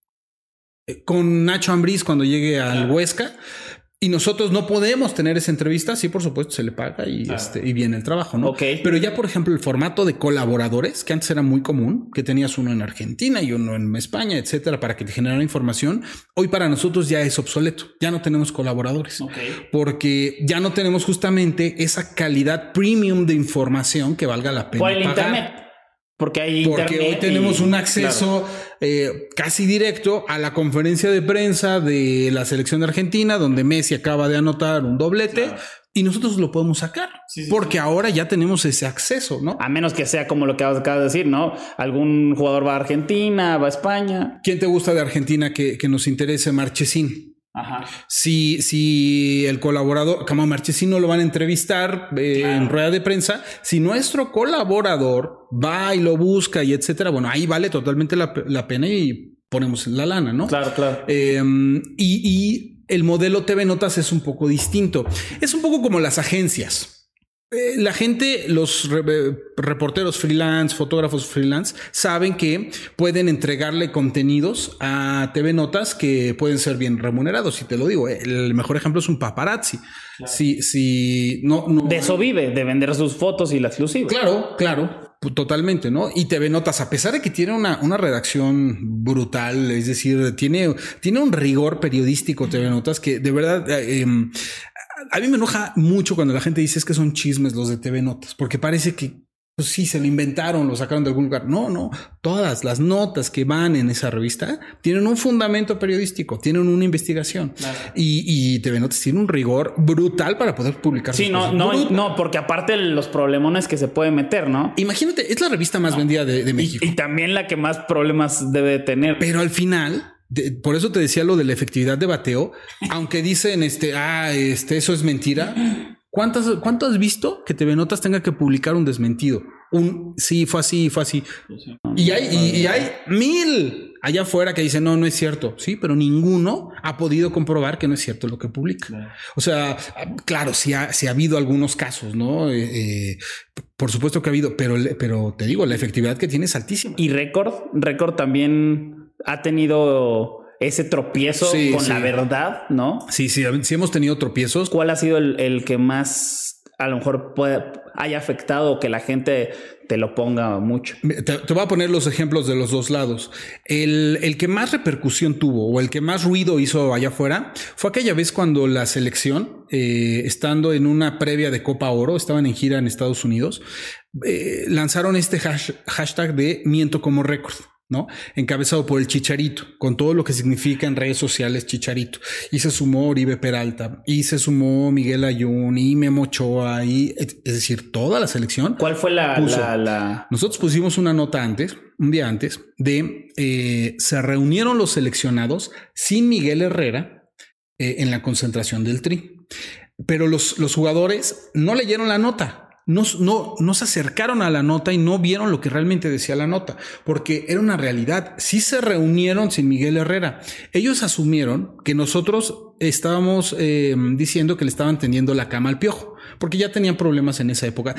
eh, con Nacho Ambriz cuando llegue al Huesca, y nosotros no podemos tener esa entrevista, sí, por supuesto, se le paga y, este, y viene el trabajo, ¿no? Pero ya, por ejemplo, el formato de colaboradores, que antes era muy común, que tenías uno en Argentina y uno en España, etcétera, para que te generara información, hoy para nosotros ya es obsoleto. Ya no tenemos colaboradores. Porque ya no tenemos justamente esa calidad premium de información que valga la pena. Por el Internet. Porque hay Porque hoy tenemos un acceso eh, casi directo a la conferencia de prensa de la selección de Argentina, donde Messi acaba de anotar un doblete. Y nosotros lo podemos sacar porque ahora ya tenemos ese acceso, ¿no? A menos que sea como lo que acabas de decir, ¿no? Algún jugador va a Argentina, va a España. ¿Quién te gusta de Argentina que, que nos interese? Marchesín. Ajá. Si, si el colaborador, como Marchesino lo van a entrevistar eh, en rueda de prensa, si nuestro colaborador va y lo busca y etcétera, bueno, ahí vale totalmente la, pena y ponemos la lana, ¿no? Claro, claro. Em, y, y el modelo TV Notas es un poco distinto. Es un poco como las agencias. Eh, la gente, los eh, reporteros freelance, fotógrafos freelance, saben que pueden entregarle contenidos a TV Notas que pueden ser bien remunerados. Y te lo digo, eh, el mejor ejemplo es un paparazzi. Si, si no, De eso vive, de vender sus fotos y las exclusiva. Claro, claro. Totalmente, ¿no? Y TV Notas, a pesar de que tiene una, una redacción brutal, es decir, tiene, tiene un rigor periodístico TV Notas que de verdad em, a mí me enoja mucho cuando la gente dice es que son chismes los de TV Notas, porque parece que pues sí, se lo inventaron, lo sacaron de algún lugar. No, no, todas las notas que van en esa revista tienen un fundamento periodístico, tienen una investigación y, y, TV Notas tiene un rigor brutal para poder publicar. Sí, no, no, no, porque aparte los problemones que se puede meter, ¿no? Imagínate, es la revista más vendida de, México. Y, y, también la que más problemas debe tener. Pero al final por eso te decía lo de la efectividad de bateo, aunque dicen este, ah, este, eso es mentira. ¿Cuántas, ¿Cuánto has visto que TV Notas tenga que publicar un desmentido? Un sí, fue así, fue así. Y hay, y, hay mil allá afuera que dicen, no, no es cierto. Sí, pero ninguno ha podido comprobar que no es cierto lo que publica. O sea, claro, sí ha, ha habido algunos casos, ¿no? Eh, eh, por supuesto que ha habido, pero, pero te digo, la efectividad que tiene es altísima. Y récord, récord también ha tenido ese tropiezo con la verdad, ¿no? Sí, sí, sí hemos tenido tropiezos. ¿Cuál ha sido el, que más a lo mejor puede, haya afectado que la gente te lo ponga mucho? Te, voy a poner los ejemplos de los dos lados. El, el, que más repercusión tuvo o el que más ruido hizo allá afuera fue aquella vez cuando la selección, eh, estando en una previa de Copa Oro, estaban en gira en Estados Unidos, eh, lanzaron este hashtag de miento como récord. ¿No? Encabezado por el Chicharito, con todo lo que significa en redes sociales Chicharito. Y se sumó Oribe Peralta, y se sumó Miguel Ayun, y Memo Ochoa, y es decir, toda la selección. ¿Cuál fue la, Nosotros pusimos una nota antes, un día antes, de eh, se reunieron los seleccionados sin Miguel Herrera eh, en la concentración del Tri. Pero los, los jugadores no leyeron la nota no, no, se acercaron a la nota y no vieron lo que realmente decía la nota, porque era una realidad. Sí se reunieron sin Miguel Herrera. Ellos asumieron que nosotros estábamos eh, diciendo que le estaban tendiendo la cama al piojo porque ya tenían problemas en esa época.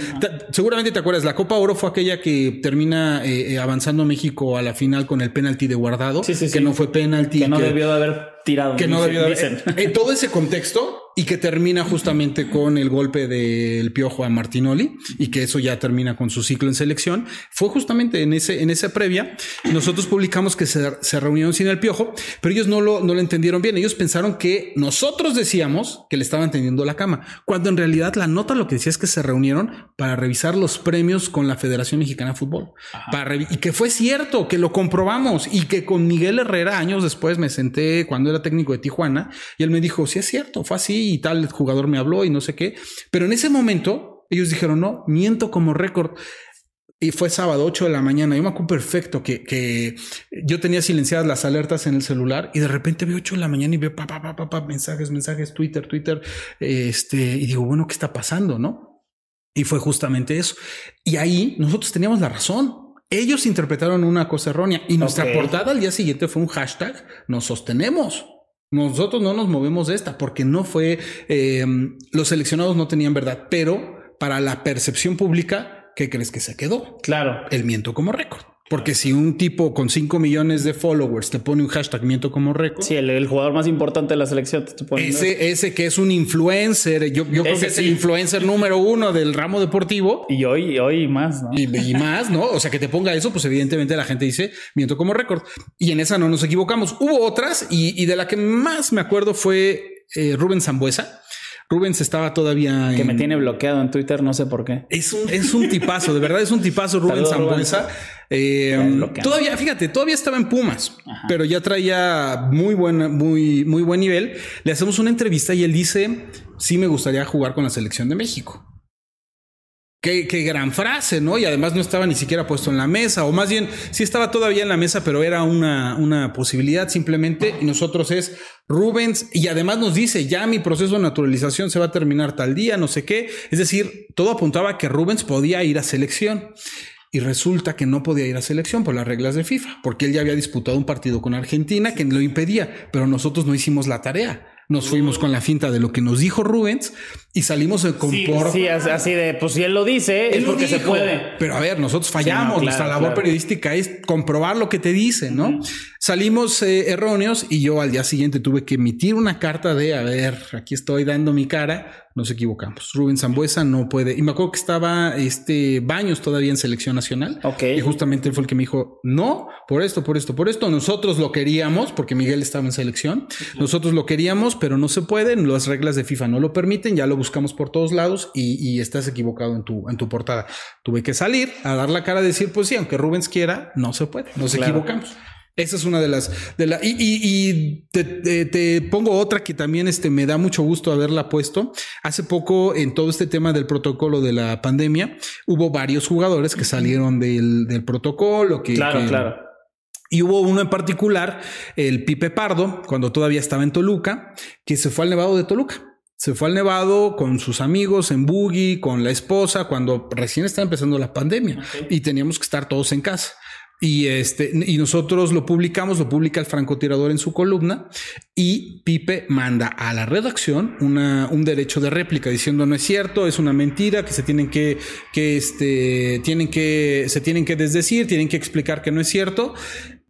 seguramente te acuerdas, la Copa Oro fue aquella que termina eh, eh, avanzando México a la final con el penalti de guardado, que no fue penalti. Que no debió de haber tirado. Que no debió de haber. En todo ese contexto, y que termina justamente con el golpe del piojo a Martinoli y que eso ya termina con su ciclo en selección. Fue justamente en ese, en esa previa. Nosotros publicamos que se, se reunieron sin el piojo, pero ellos no lo, no lo entendieron bien. Ellos pensaron que nosotros decíamos que le estaban tendiendo la cama, cuando en realidad la nota lo que decía es que se reunieron para revisar los premios con la Federación Mexicana de Fútbol. Para y que fue cierto, que lo comprobamos y que con Miguel Herrera años después me senté cuando era técnico de Tijuana y él me dijo, sí es cierto, fue así y tal jugador me habló y no sé qué. Pero en ese momento ellos dijeron, no, miento como récord. Y fue sábado, 8 de la mañana. Yo me acuerdo perfecto que, que, yo tenía silenciadas las alertas en el celular y de repente veo 8 de la mañana y veo pa, pa, pa, pa, mensajes, mensajes, Twitter, Twitter. Este, y digo, bueno, ¿qué está pasando? No? Y fue justamente eso. Y ahí nosotros teníamos la razón. Ellos interpretaron una cosa errónea y nuestra portada al día siguiente fue un hashtag, nos sostenemos. Nosotros no nos movemos de esta porque no fue, eh, los seleccionados no tenían verdad, pero para la percepción pública, ¿qué crees que se quedó? Claro. El miento como récord. Porque si un tipo con 5 millones de followers te pone un hashtag miento como récord. Sí, el, jugador más importante de la selección te pone ese, ese que es un influencer, yo, creo que es el influencer número uno del ramo deportivo. Y hoy, hoy más, ¿no? Y, más, ¿no? O sea, que te ponga eso, pues evidentemente la gente dice miento como récord. Y en esa no nos equivocamos. Hubo otras y, de la que más me acuerdo fue eh, Rubén Zambuesa Rubens estaba todavía. Que me tiene bloqueado en Twitter, no sé por qué. Es un, es un tipazo, de verdad es un tipazo Rubens Zambuesa. Eh, todavía, fíjate, todavía estaba en Pumas, pero ya traía muy buen, muy, muy buen nivel. Le hacemos una entrevista y él dice: Sí, me gustaría jugar con la selección de México. Qué, gran frase, ¿no? Y además no estaba ni siquiera puesto en la mesa, o más bien sí estaba todavía en la mesa, pero era una, una posibilidad simplemente. Y nosotros es Rubens, y además nos dice, ya mi proceso de naturalización se va a terminar tal día, no sé qué. Es decir, todo apuntaba a que Rubens podía ir a selección. Y resulta que no podía ir a selección por las reglas de FIFA, porque él ya había disputado un partido con Argentina que lo impedía, pero nosotros no hicimos la tarea nos fuimos con la finta de lo que nos dijo Rubens y salimos con sí, Sí, así de, pues si él lo dice, es porque se puede. Pero a ver, nosotros fallamos. Nuestra labor periodística es comprobar lo que te dice, ¿no? Salimos eh, erróneos y yo al día siguiente tuve que emitir una carta de, a ver, aquí estoy dando mi cara, nos equivocamos. Rubén Zambuesa no puede. Y me acuerdo que estaba este Baños todavía en selección nacional. Ok. Y justamente él fue el que me dijo, no, por esto, por esto, por esto. Nosotros lo queríamos, porque Miguel estaba en selección. Nosotros lo queríamos, pero no se puede. Las reglas de FIFA no lo permiten. Ya lo buscamos por todos lados y, y estás equivocado en tu, en tu portada. Tuve que salir a dar la cara a decir, pues sí, aunque Rubens quiera, no se puede. Nos equivocamos. Esa es una de las de la y, y, te, pongo otra que también este me da mucho gusto haberla puesto. Hace poco en todo este tema del protocolo de la pandemia hubo varios jugadores que salieron del, del protocolo que claro claro y hubo uno en particular, el Pipe Pardo, cuando todavía estaba en Toluca, que se fue al Nevado de Toluca. Se fue al Nevado con sus amigos en buggy, con la esposa, cuando recién estaba empezando la pandemia y teníamos que estar todos en casa. Y este, y nosotros lo publicamos, lo publica el francotirador en su columna y Pipe manda a la redacción una, un derecho de réplica diciendo no es cierto, es una mentira, que se tienen que, que este, tienen que, se tienen que desdecir, tienen que explicar que no es cierto.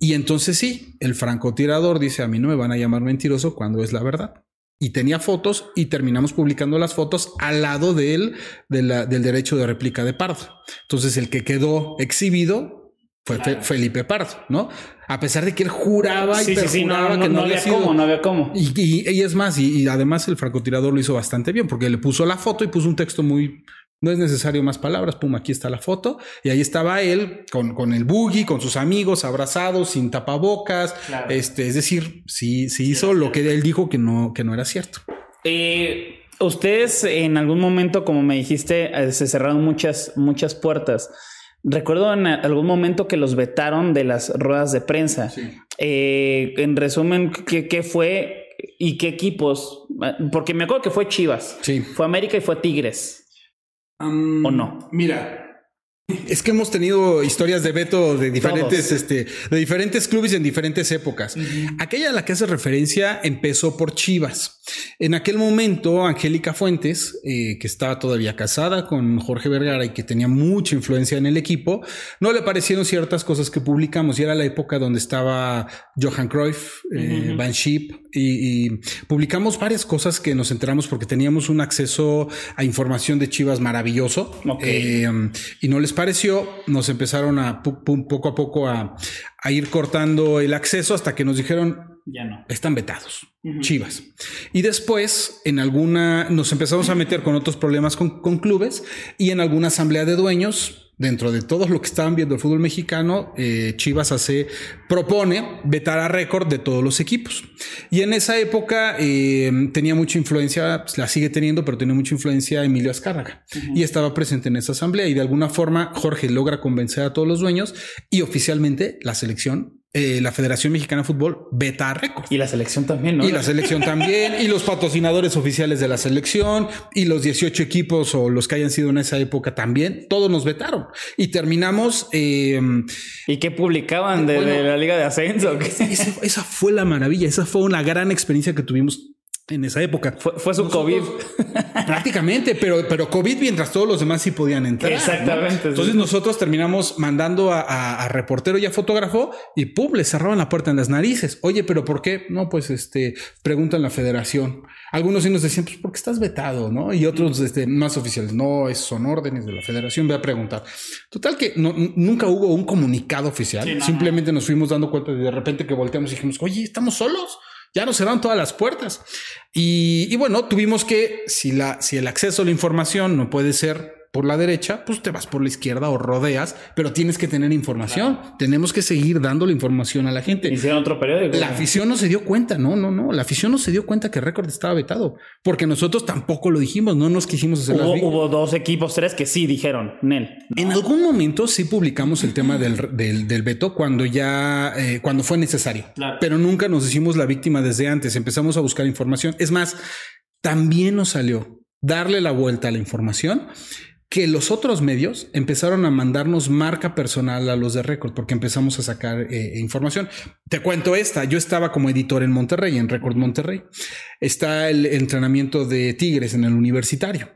Y entonces sí, el francotirador dice a mí no me van a llamar mentiroso cuando es la verdad y tenía fotos y terminamos publicando las fotos al lado de él, del derecho de réplica de Pardo. Entonces el que quedó exhibido fue Felipe Pardo, ¿no? A pesar de que él juraba y perjuraba que no, había cómo, no había cómo. Y, y, es más, y, además el francotirador lo hizo bastante bien porque le puso la foto y puso un texto muy, no es necesario más palabras, pum, aquí está la foto. Y ahí estaba él con, con el buggy, con sus amigos, abrazados, sin tapabocas. Este, es decir, sí, sí hizo lo que él dijo que no, que no era cierto. Eh, ustedes en algún momento, como me dijiste, eh, se cerraron muchas, muchas puertas. Recuerdo en algún momento que los vetaron de las ruedas de prensa. Eh, en resumen, ¿qué, ¿qué, fue y qué equipos? Porque me acuerdo que fue Chivas. Sí. Fue América y fue Tigres. ¿O no? Mira, es que hemos tenido historias de veto de diferentes, este, de diferentes clubes en diferentes épocas. Aquella a la que hace referencia empezó por Chivas. En aquel momento, Angélica Fuentes, eh, que estaba todavía casada con Jorge Vergara y que tenía mucha influencia en el equipo, no le parecieron ciertas cosas que publicamos. Y era la época donde estaba Johan Cruyff, eh, Van Schip, y, publicamos varias cosas que nos enteramos porque teníamos un acceso a información de Chivas maravilloso. Eh, y no les pareció, nos empezaron a poco a poco a, ir cortando el acceso hasta que nos dijeron, ya no. Están vetados. Chivas. Y después, en alguna, nos empezamos a meter con otros problemas con, con, clubes y en alguna asamblea de dueños dentro de todo lo que estaban viendo el fútbol mexicano, eh, Chivas hace, propone vetar a récord de todos los equipos. Y en esa época eh, tenía mucha influencia, pues, la sigue teniendo, pero tenía mucha influencia Emilio Azcárraga. Y estaba presente en esa asamblea y de alguna forma Jorge logra convencer a todos los dueños y oficialmente la selección eh, la Federación Mexicana de Fútbol veta a récord. Y la selección también, ¿no? Y la selección también, y los patrocinadores oficiales de la selección, y los 18 equipos o los que hayan sido en esa época también, todos nos vetaron. Y terminamos. Em, ¿Y qué publicaban de, la Liga de Ascenso? esa fue la maravilla, esa fue una gran experiencia que tuvimos en esa época. Fue, su COVID. *laughs* Prácticamente, pero, pero COVID mientras todos los demás sí podían entrar. Exactamente. Entonces nosotros terminamos mandando a, reportero y a fotógrafo y pum, le cerraban la puerta en las narices. Oye, pero ¿por qué? No, pues este, preguntan la federación. Algunos sí nos decían, pues porque estás vetado, ¿no? Y otros este, más oficiales, no, es, son órdenes de la federación, voy a preguntar. Total que nunca hubo un comunicado oficial. Simplemente nos fuimos dando cuenta de, de repente que volteamos y dijimos, oye, ¿estamos solos? Ya nos cerraron todas las puertas. Y, y, bueno, tuvimos que, si, la, si el acceso a la información no puede ser por la derecha, pues te vas por la izquierda o rodeas, pero tienes que tener información. Tenemos que seguir dando la información a la gente. Hicieron otro periódico. La afición no se dio cuenta, no, no, no. La afición no se dio cuenta que Récord estaba vetado, porque nosotros tampoco lo dijimos, no nos quisimos hacer hubo, hubo dos equipos, tres que sí dijeron, Nel. En algún momento sí publicamos el tema del, del, veto cuando ya, eh, cuando fue necesario, pero nunca nos hicimos la víctima desde antes. Empezamos a buscar información. Es más, también nos salió darle la vuelta a la información que los otros medios empezaron a mandarnos marca personal a los de Record porque empezamos a sacar eh, información. Te cuento esta, yo estaba como editor en Monterrey, en Record Monterrey. Está el entrenamiento de Tigres en el universitario.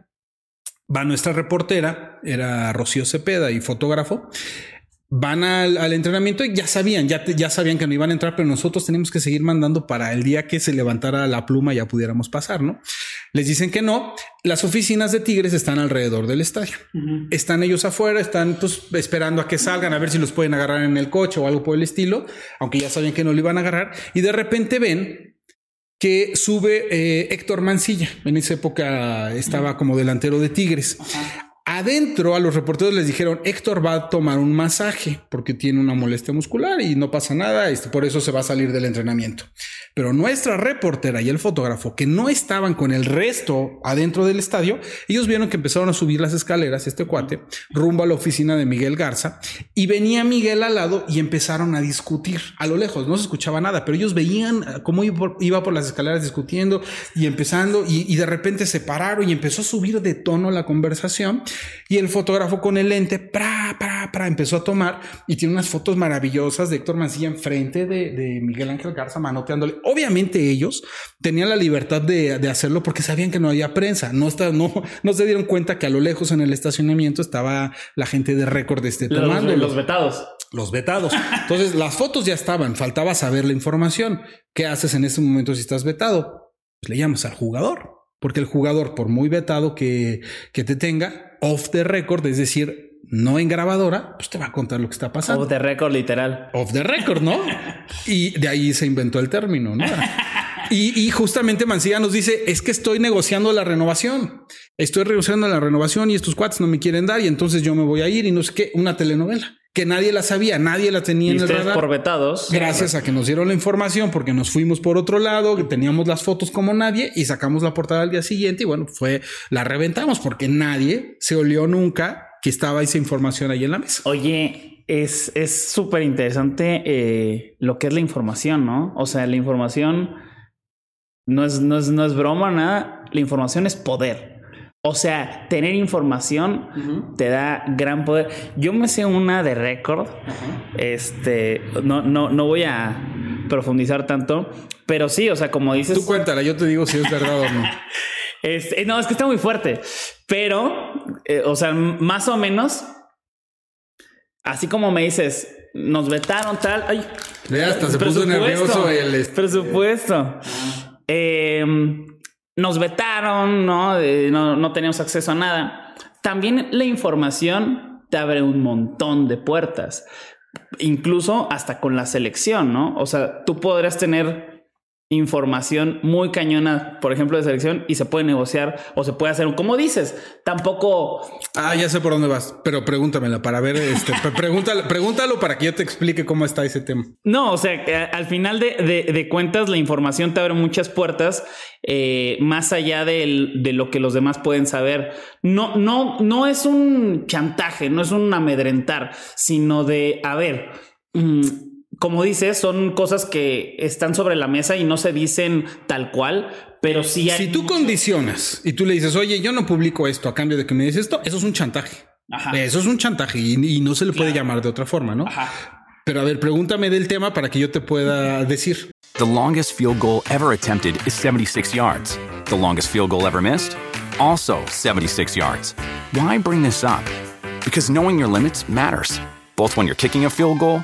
Va nuestra reportera, era Rocío Cepeda y fotógrafo, van al, entrenamiento y ya sabían, ya, ya sabían que no iban a entrar, pero nosotros tenemos que seguir mandando para el día que se levantara la pluma ya pudiéramos pasar, ¿no? Les dicen que no. Las oficinas de Tigres están alrededor del estadio. Están ellos afuera, están pues esperando a que salgan a ver si los pueden agarrar en el coche o algo por el estilo, aunque ya sabían que no lo iban a agarrar y de repente ven que sube eh, Héctor Mancilla. En esa época estaba como delantero de Tigres. Adentro a los reporteros les dijeron, Héctor va a tomar un masaje porque tiene una molestia muscular y no pasa nada, este, por eso se va a salir del entrenamiento. Pero nuestra reportera y el fotógrafo, que no estaban con el resto adentro del estadio, ellos vieron que empezaron a subir las escaleras, este cuate, rumbo a la oficina de Miguel Garza, y venía Miguel al lado y empezaron a discutir a lo lejos, no se escuchaba nada, pero ellos veían cómo iba por, las escaleras discutiendo y empezando, y de repente se pararon y empezó a subir de tono la conversación. Y el fotógrafo con el lente, pra, pra, pra, empezó a tomar y tiene unas fotos maravillosas de Héctor Mancilla enfrente de, de Miguel Ángel Garza manoteándole. Obviamente ellos tenían la libertad de, de hacerlo porque sabían que no había prensa. No, está, no, no se dieron cuenta que a lo lejos en el estacionamiento estaba la gente de récord este, tomando. Los, los vetados. Los vetados. *laughs* Entonces las fotos ya estaban, faltaba saber la información. ¿Qué haces en ese momento si estás vetado? Pues le llamas al jugador. Porque el jugador, por muy vetado que, que te tenga, off the record, es decir, no en grabadora, pues te va a contar lo que está pasando. Off the record, literal. Off the record, ¿no? y de ahí se inventó el término, ¿no? Y, y, justamente Mancilla nos dice, es que estoy negociando la renovación. Estoy negociando la renovación y estos cuates no me quieren dar y entonces yo me voy a ir y no sé qué, una telenovela que nadie la sabía, nadie la tenía ¿Y en el radar. por vetados. Gracias a que nos dieron la información, porque nos fuimos por otro lado, que teníamos las fotos como nadie y sacamos la portada al día siguiente y bueno, fue, la reventamos porque nadie se olió nunca que estaba esa información ahí en la mesa. Oye, es súper interesante eh, lo que es la información, ¿no? O sea, la información no es, no es, no es broma, nada. La información es poder. O sea, tener información uh -huh. te da gran poder. Yo me sé una de récord. Uh -huh. Este, no, no, no voy a profundizar tanto, pero sí, o sea, como dices. Tú cuéntala, yo te digo si es verdad o no. *laughs* Este, no, es que está muy fuerte, pero, eh, o sea, más o menos, así como me dices, nos vetaron tal. Ay, Ve, hasta se puso nervioso el. Este... Presupuesto. Eh, nos vetaron, ¿no? ¿no? No teníamos acceso a nada. También la información te abre un montón de puertas, incluso hasta con la selección, ¿no? O sea, tú podrás tener información muy cañona, por ejemplo, de selección y se puede negociar o se puede hacer, como dices, tampoco. Ah, ya sé por dónde vas, pero pregúntamela para ver, este, *laughs* pregúntalo, pregúntalo para que yo te explique cómo está ese tema. No, o sea, al final de, de, de cuentas, la información te abre muchas puertas eh, más allá de, de, lo que los demás pueden saber. No, no, no es un chantaje, no es un amedrentar, sino de, a ver, mmm, como dices, son cosas que están sobre la mesa y no se dicen tal cual, pero sí hay Si tú condicionas y tú le dices, oye, yo no publico esto a cambio de que me des esto, eso es un chantaje. Ajá. Eso es un chantaje y, y no se le puede claro. llamar de otra forma, ¿no? Ajá. Pero a ver, pregúntame del tema para que yo te pueda decir. The longest field goal ever attempted is 76 yards. The longest field goal ever missed? Also 76 yards. Why bring this up? Because knowing your limits matters, both when you're kicking a field goal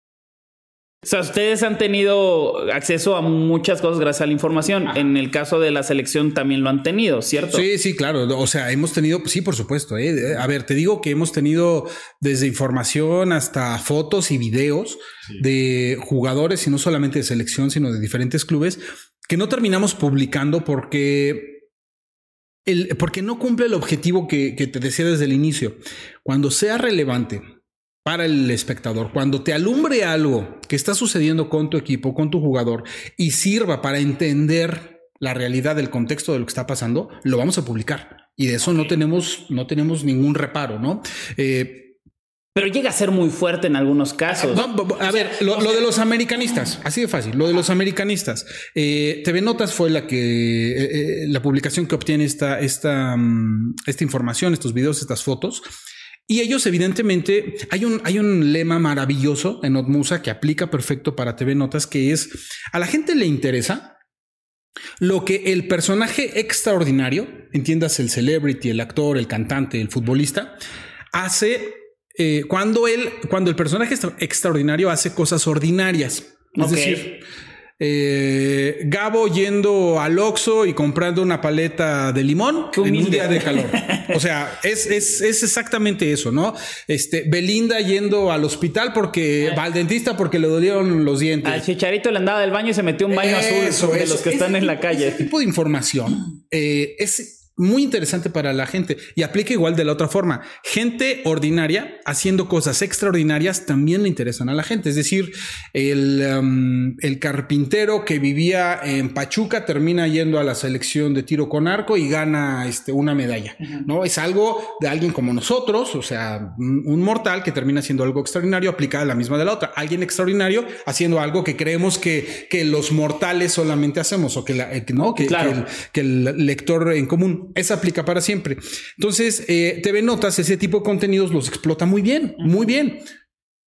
O sea, ustedes han tenido acceso a muchas cosas gracias a la información. En el caso de la selección también lo han tenido, ¿cierto? Sí, sí, claro. O sea, hemos tenido, sí, por supuesto. ¿eh? A ver, te digo que hemos tenido desde información hasta fotos y videos sí. de jugadores, y no solamente de selección, sino de diferentes clubes, que no terminamos publicando porque el, porque no cumple el objetivo que, que te decía desde el inicio. Cuando sea relevante para el espectador, cuando te alumbre algo que está sucediendo con tu equipo, con tu jugador y sirva para entender la realidad del contexto de lo que está pasando, lo vamos a publicar. Y de eso no tenemos, no tenemos ningún reparo, ¿no? Eh, pero llega a ser muy fuerte en algunos casos. A ver, lo, lo de los americanistas, así de fácil, lo de los americanistas. Eh, TV Notas fue la que, eh, la publicación que obtiene esta, esta, esta información, estos videos, estas fotos. Y ellos, evidentemente, hay un, hay un lema maravilloso en Otmusa que aplica perfecto para TV Notas, que es a la gente le interesa lo que el personaje extraordinario, entiendas el celebrity, el actor, el cantante, el futbolista, hace eh, cuando él, cuando el personaje extraordinario hace cosas ordinarias. Es okay. decir, eh, Gabo yendo al Oxxo y comprando una paleta de limón en un día de calor. *laughs* O sea, es, es, es exactamente eso, ¿no? Este, Belinda yendo al hospital porque va al dentista porque le dolieron los dientes. Al chicharito le andaba del baño y se metió un baño Eso, azul de los que están en la calle. Ese tipo de información eh, es muy interesante para la gente y aplica igual de la otra forma. Gente ordinaria haciendo cosas extraordinarias también le interesan a la gente. Es decir, el, um, el carpintero que vivía en Pachuca termina yendo a la selección de tiro con arco y gana este, una medalla. No es algo de alguien como nosotros, o sea, un, mortal que termina haciendo algo extraordinario aplicada a la misma de la otra. Alguien extraordinario haciendo algo que creemos que, que los mortales solamente hacemos o que, la, eh, no, que, Claro. que el, que el lector en común. Esa aplica para siempre. Entonces, eh, TV Notas, ese tipo de contenidos los explota muy bien, muy bien.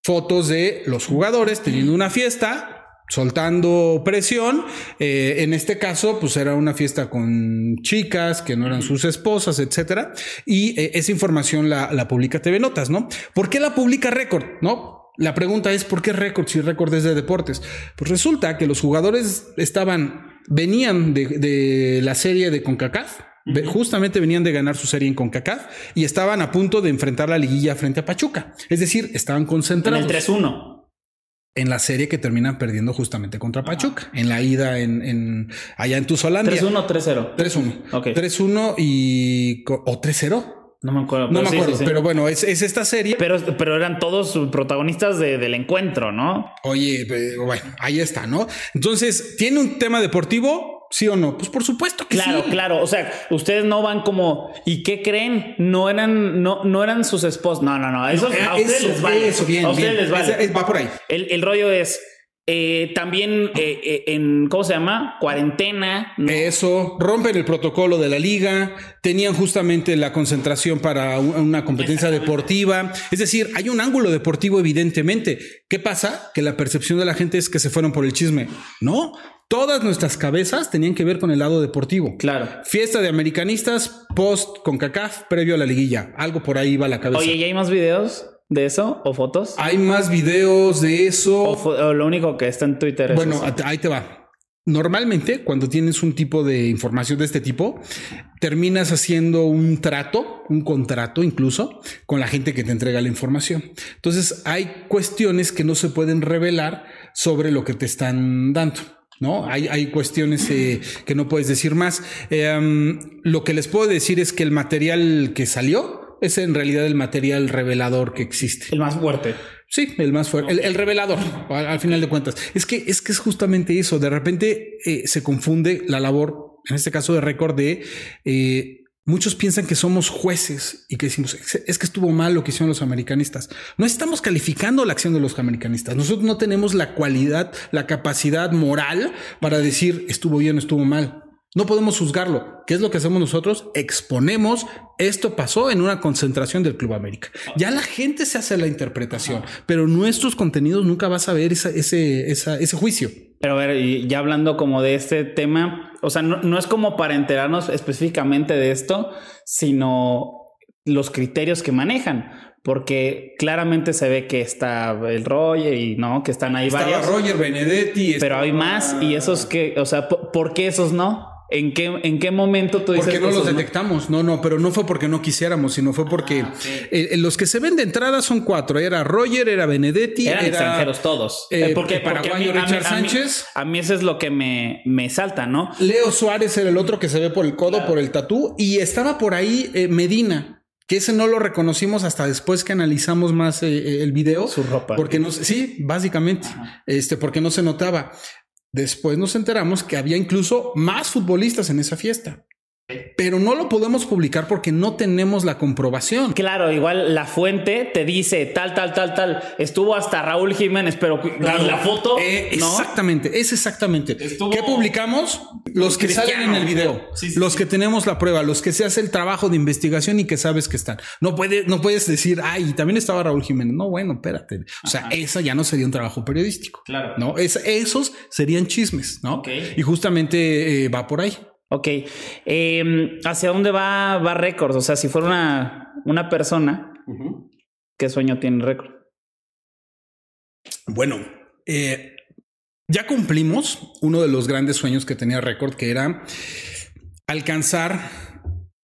Fotos de los jugadores teniendo una fiesta, soltando presión. Eh, en este caso, pues era una fiesta con chicas que no eran sus esposas, etcétera. Y eh, esa información la, publica TV Notas, ¿no? ¿Por qué la publica Record? No. La pregunta es ¿por qué Record si Record es de deportes? Pues resulta que los jugadores estaban, venían de, de la serie de CONCACAF. Justamente venían de ganar su serie en CONCACAF y estaban a punto de enfrentar la liguilla frente a Pachuca. Es decir, estaban En concentrados el 3-1. en la serie que terminan perdiendo justamente contra Pachuca, en la ida en, en allá en Tuzolandia. 3-1, 3-0. 3-1. Ok. 3-1 y o 3-0. No me acuerdo. No pero me sí, acuerdo, sí, sí. pero bueno, es, es esta serie. Pero, pero eran todos protagonistas de- del encuentro, ¿no? Oye, pero bueno, ahí está, ¿no? Entonces, ¿tiene un tema deportivo? ¿Sí o no? Pues por supuesto que Claro, sí. claro. O sea, ustedes no van como, ¿y qué creen? No eran, no, no eran sus esposos. No, no, no. Eso, Eh, a ustedes eso, les vale. eso, bien, a ustedes bien. les vale. Va por ahí. El, el rollo es eh, también eh, eh, en, ¿cómo se llama? Cuarentena. ¿no? Eso, rompen el protocolo de la liga, tenían justamente la concentración para una competencia deportiva. Es decir, hay un ángulo deportivo evidentemente. ¿Qué pasa? Que la percepción de la gente es que se fueron por el chisme. No, todas nuestras cabezas tenían que ver con el lado deportivo. Claro. Fiesta de americanistas, post con CACAF, previo a la liguilla. Algo por ahí va la cabeza. Oye, ¿y hay más videos de eso? ¿O fotos? Hay más videos de eso. ¿O, lo único que está en Twitter es Bueno, eso? ahí te va. Normalmente, cuando tienes un tipo de información de este tipo, terminas haciendo un trato, un contrato incluso, con la gente que te entrega la información. Entonces, hay cuestiones que no se pueden revelar sobre lo que te están dando. No, hay, hay cuestiones eh, que no puedes decir más. Eh, um, lo que les puedo decir es que el material que salió es en realidad el material revelador que existe. El más fuerte. Sí, el más fuerte, el, el revelador, al, al final de cuentas. Es que es que es justamente eso. De repente eh, se confunde la labor, en este caso de récord, de muchos piensan que somos jueces y que decimos "Es- que estuvo mal lo que hicieron los americanistas. No estamos calificando la acción de los americanistas. Nosotros no tenemos la cualidad, la capacidad moral para decir estuvo bien o estuvo mal. No podemos juzgarlo. ¿Qué es lo que hacemos nosotros? Exponemos esto pasó en una concentración del Club América. Ya la gente se hace la interpretación, pero nuestros contenidos nunca vas a ver esa- ese, esa- ese juicio. Pero a ver, ya hablando como de este tema, o sea, no, no es como para enterarnos específicamente de esto, sino los criterios que manejan, porque claramente se ve que está el Roger y no, que están ahí Estaba varios, Roger Benedetti. pero hay más y esos que, o sea, ¿por por qué esos no? ¿En qué, en qué momento tú dices Porque no los detectamos. No, no, pero no fue porque no quisiéramos, sino fue porque Ah, eh, los que se ven de entrada son cuatro. Era Roger, era Benedetti, Eran era extranjeros todos. eh, Eh, porque, porque a mí- paraguayo a mí- Richard a mí- Sánchez. A mí eso es lo que me, me salta, ¿no? Leo Suárez era el otro que se ve por el codo, por el tatú, y estaba por ahí eh, Medina. Que ese no lo reconocimos hasta después que analizamos más eh, el video. Su ropa. Porque no, se- sí, básicamente. Este, porque no se notaba. Después nos enteramos que había incluso más futbolistas en esa fiesta. Pero no lo podemos publicar porque no tenemos la comprobación. Claro, igual la fuente te dice tal, tal, tal, tal. Estuvo hasta Raúl Jiménez, pero la foto, Eh, ¿no? Exactamente, es exactamente. Estuvo- ¿Qué publicamos? Los que Cristiano. salen en el video, Sí, sí, los sí. que tenemos la prueba, los que se hace el trabajo de investigación y que sabes que están. No puedes, no puedes decir, ay, también estaba Raúl Jiménez. No, bueno, espérate. O sea, eso ya no sería un trabajo periodístico. Claro. No, es, esos serían chismes, ¿no? Ok. Y justamente eh, va por ahí. Ok. Eh, ¿Hacia dónde va, va Records? O sea, si fuera una, una persona, ¿qué sueño tiene Record? Bueno, eh, ya cumplimos uno de los grandes sueños que tenía Record, que era alcanzar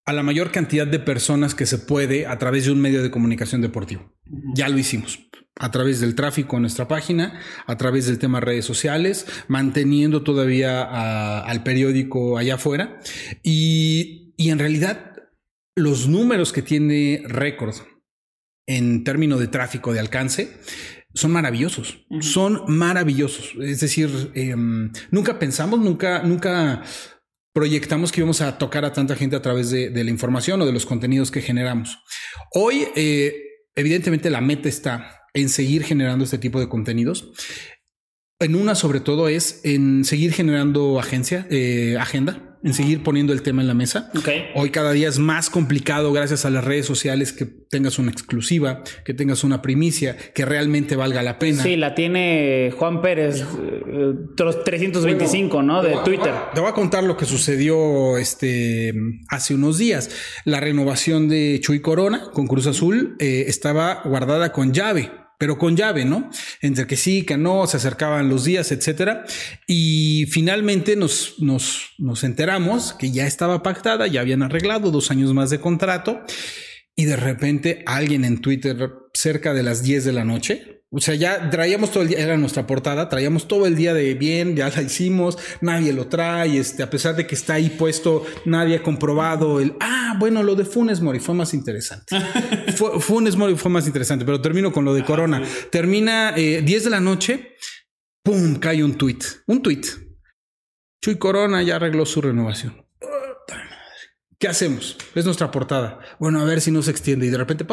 a la mayor cantidad de personas que se puede a través de un medio de comunicación deportivo. Ya lo hicimos a través del tráfico en nuestra página, a través del tema redes sociales, manteniendo todavía al periódico allá afuera. Y, y en realidad, los números que tiene Record en términos de tráfico de alcance son maravillosos, son maravillosos. Es decir, em, nunca pensamos, nunca, nunca proyectamos que íbamos a tocar a tanta gente a través de, la información o de los contenidos que generamos. Hoy, eh, evidentemente, la meta está en seguir generando este tipo de contenidos. En una, sobre todo, es en seguir generando agencia, eh, agenda en seguir poniendo el tema en la mesa. Hoy cada día es más complicado gracias a las redes sociales que tengas una exclusiva, que tengas una primicia, que realmente valga la pena. Sí, la tiene Juan Pérez, 325, eh, ¿no? De Twitter. Te voy a contar lo que sucedió este, hace unos días. La renovación de Chuy Corona con Cruz Azul eh, estaba guardada con llave pero con llave, ¿no? Entre que sí, que no, se acercaban los días, etcétera. Y finalmente nos, nos, nos enteramos que ya estaba pactada, ya habían arreglado dos años más de contrato. Y de repente alguien en Twitter cerca de las 10 de la noche o sea, ya traíamos todo el día, era nuestra portada, traíamos todo el día de bien, ya la hicimos, nadie lo trae, este, a pesar de que está ahí puesto, nadie ha comprobado el, ah, bueno, lo de Funes Mori fue más interesante. *laughs* Funes Mori fue más interesante, pero termino con lo de Corona. Termina eh, 10 de la noche, pum, cae un tweet, un tweet. Chuy Corona ya arregló su renovación. ¿Qué hacemos? Es nuestra portada. Bueno, a ver si no se extiende y de repente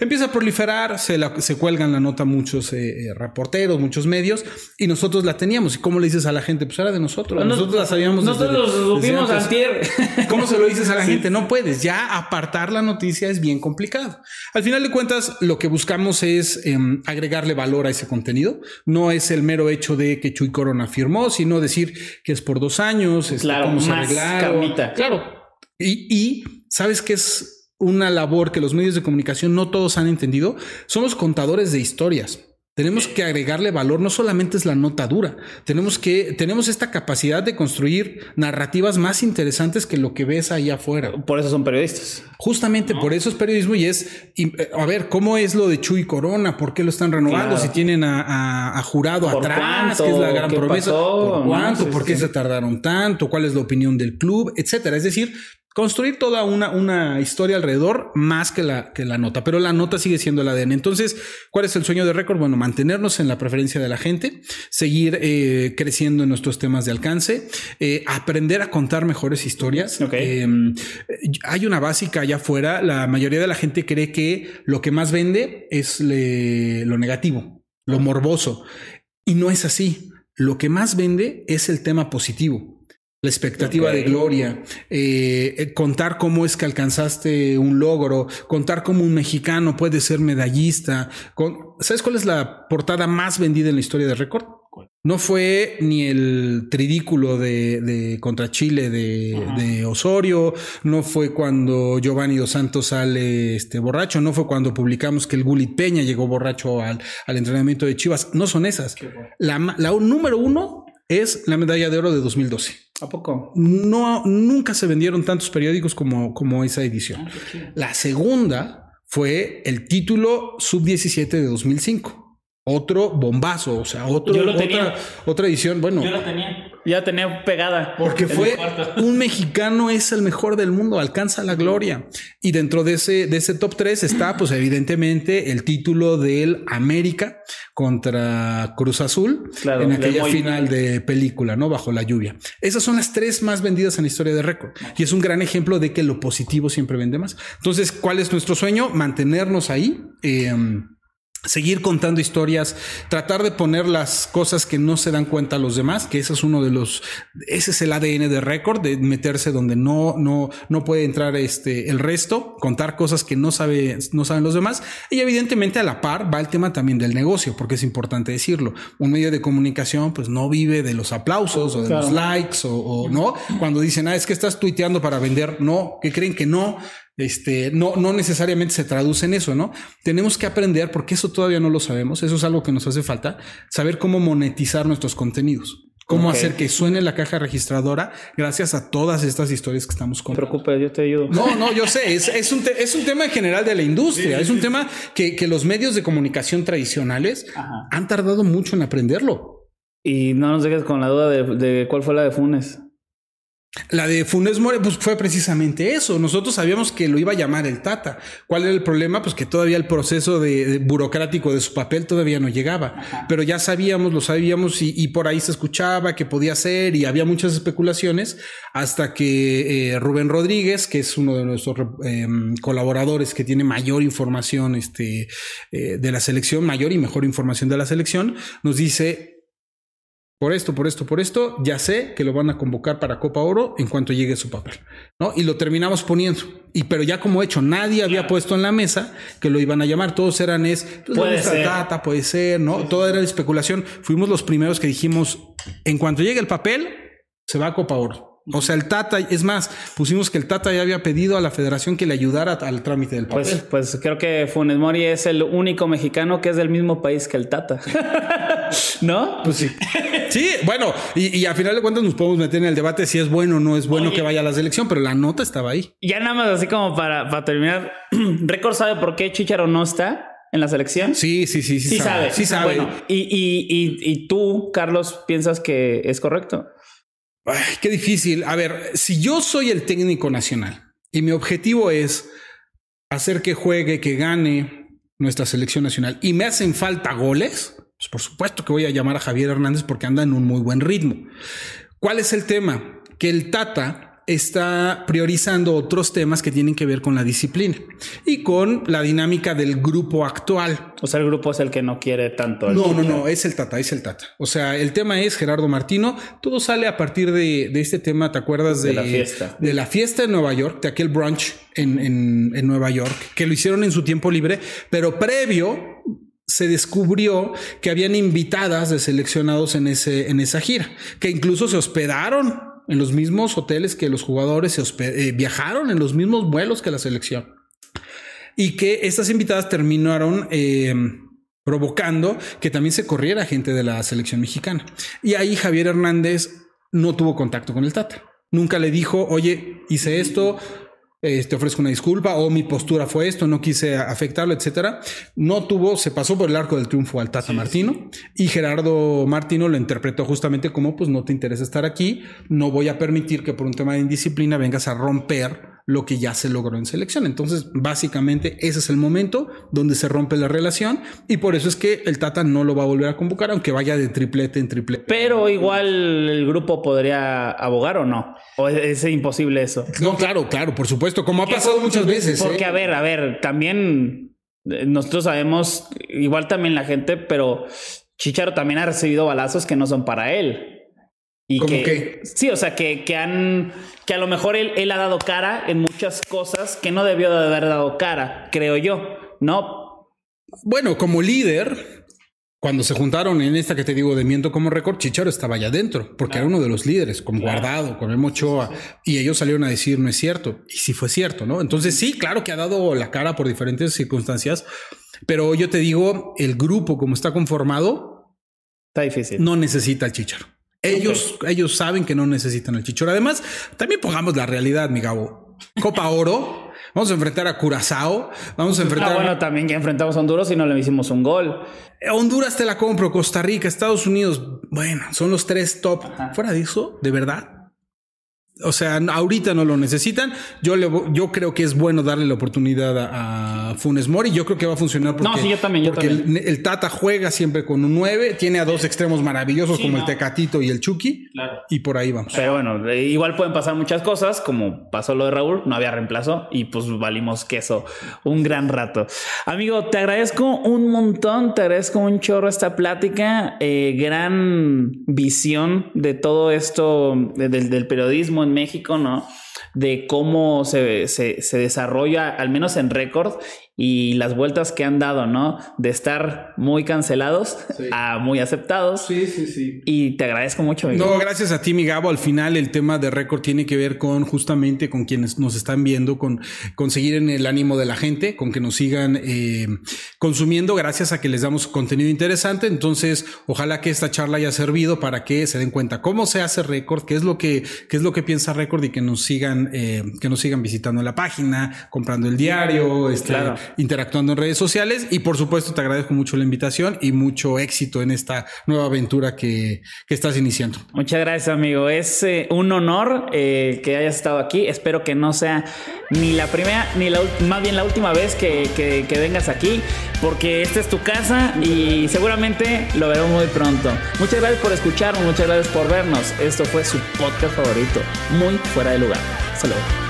empieza a proliferar, se, la, se cuelgan la nota muchos eh, eh, reporteros, muchos medios y nosotros la teníamos. ¿Y cómo le dices a la gente? Pues era de nosotros. nosotros la sabíamos. Nosotros lo supimos antier. *laughs* ¿Cómo se lo dices a la gente? No puedes. Ya apartar la noticia es bien complicado. Al final de cuentas, lo que buscamos es em, agregarle valor a ese contenido. No es el mero hecho de que Chuy Corona firmó, sino decir que es por dos años, este, claro, cómo se arreglaron. Claro, y, sabes que es una labor que los medios de comunicación no todos han entendido. Somos contadores de historias. Tenemos que agregarle valor, no solamente es la nota dura, tenemos que, tenemos esta capacidad de construir narrativas más interesantes que lo que ves ahí afuera. Por eso son periodistas. Justamente por eso es periodismo y es, a ver, ¿cómo es lo de Chuy Corona? ¿Por qué lo están renovando? Si tienen a, jurado atrás, que es la gran promesa. ¿Por cuánto? ¿Por qué se tardaron tanto? ¿Cuál es la opinión del club? Etcétera. Es decir, construir toda una, una historia alrededor más que la, que la nota, pero la nota sigue siendo el ADN. Entonces, ¿cuál es el sueño de récord? Bueno, mantenernos en la preferencia de la gente, seguir eh, creciendo en nuestros temas de alcance, eh, aprender a contar mejores historias. Em, hay una básica allá afuera, la mayoría de la gente cree que lo que más vende es lo negativo, lo morboso, y no es así. Lo que más vende es el tema positivo la expectativa de gloria, eh, eh, contar cómo es que alcanzaste un logro, contar cómo un mexicano puede ser medallista. ¿Sabes cuál es la portada más vendida en la historia de récord? No fue ni el tridículo de, contra Chile de, Osorio, no fue cuando Giovanni Dos Santos sale este borracho, no fue cuando publicamos que el Gulit Peña llegó borracho al, entrenamiento de Chivas. No son esas. La, la número uno es la medalla de oro de 2012. ¿A poco? No, nunca se vendieron tantos periódicos como, como esa edición. Ah, la segunda fue el título sub-17 de 2005 otro bombazo, o sea, otro, otra, otra edición. Bueno, yo lo tenía. Ya tenía pegada. Porque fue *laughs* un mexicano es el mejor del mundo, alcanza la gloria. Y dentro de ese, de ese top 3 está, pues, evidentemente, el título del América contra Cruz Azul en aquella final de película, ¿no? Bajo la lluvia. Esas son las tres más vendidas en la historia de récord. Y es un gran ejemplo de que lo positivo siempre vende más. Entonces, ¿cuál es nuestro sueño? Mantenernos ahí. Eh, seguir contando historias, tratar de poner las cosas que no se dan cuenta a los demás, que ese es uno de los, ese es el ADN de récord, de meterse donde no, no, no puede entrar este, el resto, contar cosas que no sabe, no saben los demás. Y evidentemente a la par va el tema también del negocio, porque es importante decirlo. Un medio de comunicación, pues no vive de los aplausos o de los likes o, o no. Cuando dicen, ah, es que estás tuiteando para vender, no, que creen que no este, no, no necesariamente se traduce en eso, ¿no? Tenemos que aprender, porque eso todavía no lo sabemos, eso es algo que nos hace falta, saber cómo monetizar nuestros contenidos. Cómo hacer que suene la caja registradora gracias a todas estas historias que estamos contando. No te preocupes, yo te ayudo. No, no, yo sé. Es, es, un, es un tema en general de la industria. es un tema que, que, los medios de comunicación tradicionales han tardado mucho en aprenderlo. Y no nos dejes con la duda de, de cuál fue la de Funes. La de Funes Mori, pues fue precisamente eso. Nosotros sabíamos que lo iba a llamar el Tata. ¿Cuál era el problema? Pues que todavía el proceso de, burocrático de su papel todavía no llegaba. Pero ya sabíamos, lo sabíamos y, por ahí se escuchaba que podía ser y había muchas especulaciones hasta que eh, Rubén Rodríguez, que es uno de nuestros em, colaboradores que tiene mayor información este, eh, de la selección, mayor y mejor información de la selección, nos dice por esto, por esto, por esto, ya sé que lo van a convocar para Copa Oro en cuanto llegue su papel, ¿no? Y lo terminamos poniendo. Y pero ya como hecho, nadie había puesto en la mesa que lo iban a llamar. Todos eran es, pues, puede ser, data, puede ser, ¿no? Toda era especulación. Fuimos los primeros que dijimos, en cuanto llegue el papel, se va a Copa Oro. O sea, el Tata, es más, pusimos que el Tata ya había pedido a la federación que le ayudara al trámite del papel. Pues, pues creo que Funes Mori es el único mexicano que es del mismo país que el Tata. *laughs* ¿No? Pues sí. Sí, bueno, y, y, a final de cuentas nos podemos meter en el debate si es bueno o no es bueno que vaya a la selección, pero la nota estaba ahí. Ya nada más así como para, para terminar, *clears throat* ¿Récord sabe por qué Chicharo no está? en la selección? Sí, sí, sí, sí, sí sabe. Sí sabe. Bueno, y, y, y, y, tú, Carlos, piensas que es correcto. Ay, qué difícil. A ver, si yo soy el técnico nacional y mi objetivo es hacer que juegue, que gane nuestra selección nacional y me hacen falta goles, por supuesto que voy a llamar a Javier Hernández porque anda en un muy buen ritmo. ¿Cuál es el tema? Que el Tata está priorizando otros temas que tienen que ver con la disciplina y con la dinámica del grupo actual. O sea, el grupo es el que no quiere tanto. No, no, no, es el Tata, es el Tata. O sea, el tema es Gerardo Martino. Todo sale a partir de, este tema, ¿te acuerdas de, de, la fiesta? De la fiesta en Nueva York, de aquel brunch en, en, en Nueva York, que lo hicieron en su tiempo libre, pero previo se descubrió que habían invitadas de seleccionados en, ese, en esa gira, que incluso se hospedaron en los mismos hoteles que los jugadores, se eh, viajaron en los mismos vuelos que la selección. Y que estas invitadas terminaron eh, provocando que también se corriera gente de la selección mexicana. Y ahí Javier Hernández no tuvo contacto con el Tata. Nunca le dijo, oye, hice esto, eh, te ofrezco una disculpa o mi postura fue esto, no quise afectarlo, etcétera. No tuvo, se pasó por el arco del triunfo al Tata Martino y Gerardo Martino lo interpretó justamente como pues no te interesa estar aquí, no voy a permitir que por un tema de indisciplina vengas a romper lo que ya se logró en selección. Entonces, básicamente ese es el momento donde se rompe la relación y por eso es que el Tata no lo va a volver a convocar, aunque vaya de triplete en triplete. Pero igual el grupo podría abogar o no. ¿O es, imposible eso? No, claro, claro, por supuesto, como ha pasado muchas veces. Porque, ¿eh? a ver, a ver, también eh, nosotros sabemos, igual también la gente, pero Chicharo también ha recibido balazos que no son para él. Y que, Sí, o sea, que, que, han. Que a lo mejor él, él, ha dado cara en muchas cosas que no debió de haber dado cara, creo yo, ¿no? Bueno, como líder, cuando se juntaron en esta que te digo de Miento como récord, Chicharo estaba allá adentro, porque era uno de los líderes, como Guardado, con el Ochoa, y ellos salieron a decir no es cierto, y sí fue cierto, ¿no? Entonces sí, claro que ha dado la cara por diferentes circunstancias, pero yo te digo, el grupo como está conformado, está difícil. No necesita el Chicharo. Ellos, ellos saben que no necesitan el chichor. Además, también pongamos la realidad, mi Gabo. Copa Oro. Vamos a enfrentar a Curazao. Vamos a enfrentar. Ah, bueno, también que enfrentamos a Honduras y no le hicimos un gol. Honduras te la compro, Costa Rica, Estados Unidos. Bueno, son los tres top. Fuera de eso, de verdad, o sea, ahorita no lo necesitan. Yo, le, yo creo que es bueno darle la oportunidad a, Funes Mori. Yo creo que va a funcionar porque, no, sí, yo también, yo porque también. El, Tata juega siempre con un 9, tiene a dos extremos maravillosos como el Tecatito y el Chucky. Claro. Y por ahí vamos. Pero bueno, igual pueden pasar muchas cosas, como pasó lo de Raúl, no había reemplazo y pues valimos queso un gran rato. Amigo, te agradezco un montón, te agradezco un chorro esta plática, eh, gran visión de todo esto del, del periodismo México, ¿no? de cómo se, se, se desarrolla, al menos en récord, y las vueltas que han dado, ¿no? De estar muy cancelados a muy aceptados. Sí, sí, sí. Y te agradezco mucho. Miguel. No, gracias a ti, mi Gabo. Al final el tema de récord tiene que ver con justamente con quienes nos están viendo, con conseguir en el ánimo de la gente, con que nos sigan eh, consumiendo gracias a que les damos contenido interesante. Entonces, ojalá que esta charla haya servido para que se den cuenta cómo se hace récord, qué es lo que, qué es lo que piensa récord y que nos sigan, eh, que nos sigan visitando la página, comprando el diario, este, claro interactuando en redes sociales y por supuesto te agradezco mucho la invitación y mucho éxito en esta nueva aventura que, que estás iniciando. Muchas gracias amigo, es eh, un honor eh, que hayas estado aquí, espero que no sea ni la primera ni la más bien la última vez que, que, vengas aquí porque esta es tu casa y seguramente lo veremos muy pronto. Muchas gracias por escucharnos, muchas gracias por vernos. Esto fue su podcast favorito, muy fuera de lugar. Saludos.